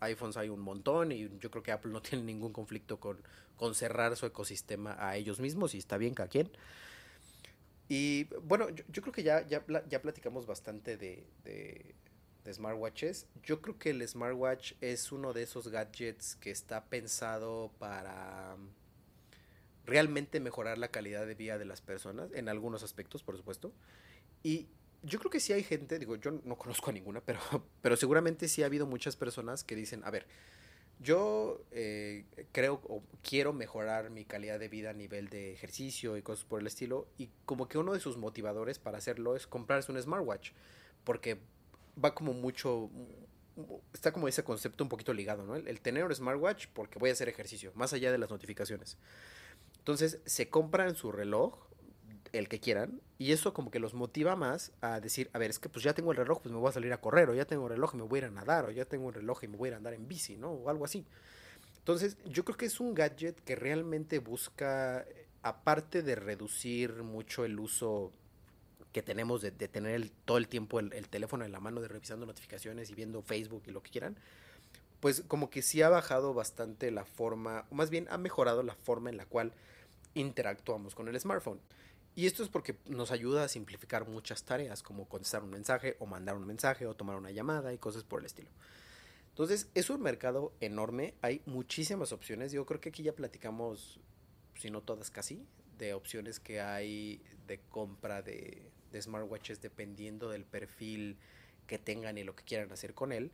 A: iPhones hay un montón y yo creo que Apple no [LAUGHS] tiene ningún conflicto con, con cerrar su ecosistema a ellos mismos y está bien cada quien. Y bueno, yo, creo que ya, ya, ya platicamos bastante de, de, de, smartwatches. Yo creo que el smartwatch es uno de esos gadgets que está pensado para realmente mejorar la calidad de vida de las personas, en algunos aspectos, por supuesto. Y yo creo que sí hay gente, digo, yo no conozco a ninguna, pero, [LAUGHS] pero seguramente sí ha habido muchas personas que dicen, a ver, yo eh, creo o quiero mejorar mi calidad de vida a nivel de ejercicio y cosas por el estilo, y como que uno de sus motivadores para hacerlo es comprarse un smartwatch, porque va como mucho, está como ese concepto un poquito ligado, ¿no? El, el tener un smartwatch porque voy a hacer ejercicio, más allá de las notificaciones. Entonces se compran su reloj el que quieran, y eso como que los motiva más a decir, a ver, es que pues ya tengo el reloj, pues me voy a salir a correr, o ya tengo el reloj y me voy a ir a nadar, o ya tengo el reloj y me voy a ir a andar en bici, ¿no? O algo así. Entonces, yo creo que es un gadget que realmente busca, aparte de reducir mucho el uso que tenemos de, de tener todo el tiempo el, teléfono en la mano, de revisando notificaciones y viendo Facebook y lo que quieran, pues como que sí ha bajado bastante la forma, o más bien ha mejorado la forma en la cual interactuamos con el smartphone. Y esto es porque nos ayuda a simplificar muchas tareas, como contestar un mensaje o mandar un mensaje o tomar una llamada y cosas por el estilo. Entonces, es un mercado enorme, hay muchísimas opciones. Yo creo que aquí ya platicamos, si no todas casi, de opciones que hay de compra de, de smartwatches dependiendo del perfil que tengan y lo que quieran hacer con él.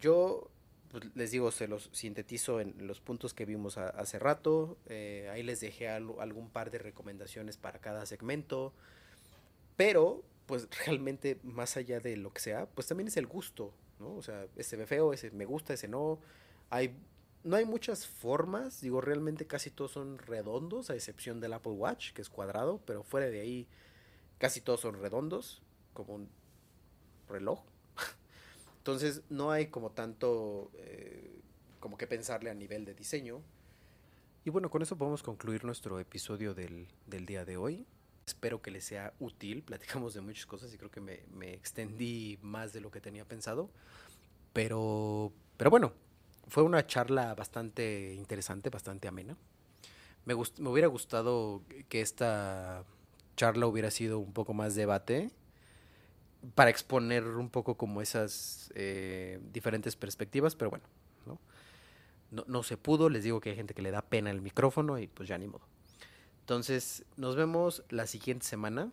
A: Yo pues, les digo, se los sintetizo en los puntos que vimos a, hace rato. Eh, ahí les dejé al, algún par de recomendaciones para cada segmento. Pero, pues [LAUGHS] realmente, más allá de lo que sea, pues también es el gusto, ¿no? O sea, ese ve feo, ese me gusta, ese no. Hay, no hay muchas formas, digo, realmente casi todos son redondos, a excepción del Apple Watch, que es cuadrado, pero fuera de ahí, casi todos son redondos, como un reloj. Entonces no hay como tanto eh, como que pensarle a nivel de diseño. Y bueno, con eso podemos concluir nuestro episodio del, del día de hoy. Espero que les sea útil. [LAUGHS] Platicamos de muchas cosas y creo que me, me extendí más de lo que tenía pensado. Pero, pero bueno, fue una charla bastante interesante, bastante amena. Me, me hubiera gustado que esta charla hubiera sido un poco más debate para exponer un poco como esas eh, diferentes perspectivas, pero bueno, ¿no? ¿no? Se pudo, les digo que hay gente que le da pena el micrófono y pues ya ni modo. Entonces, nos vemos la siguiente semana.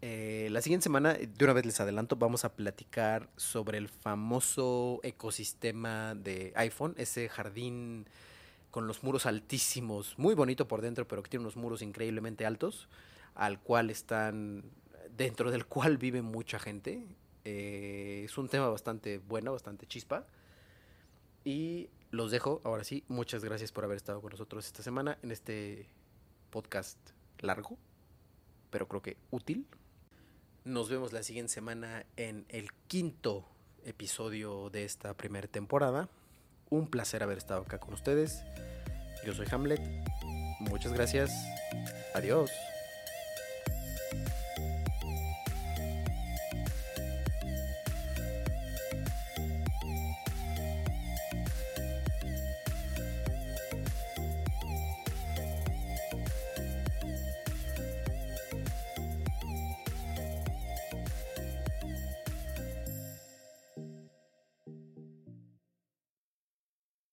A: Eh, la siguiente semana, de una vez les adelanto, vamos a platicar sobre el famoso ecosistema de iPhone, ese jardín con los muros altísimos, muy bonito por dentro, pero que tiene unos muros increíblemente altos, al cual están dentro del cual vive mucha gente. Eh, es un tema bastante bueno, bastante chispa. Y los dejo, ahora sí, muchas gracias por haber estado con nosotros esta semana en este podcast largo, pero creo que útil. Nos vemos la siguiente semana en el quinto episodio de esta primera temporada. Un placer haber estado acá con ustedes. Yo soy Hamlet. Muchas gracias. Adiós.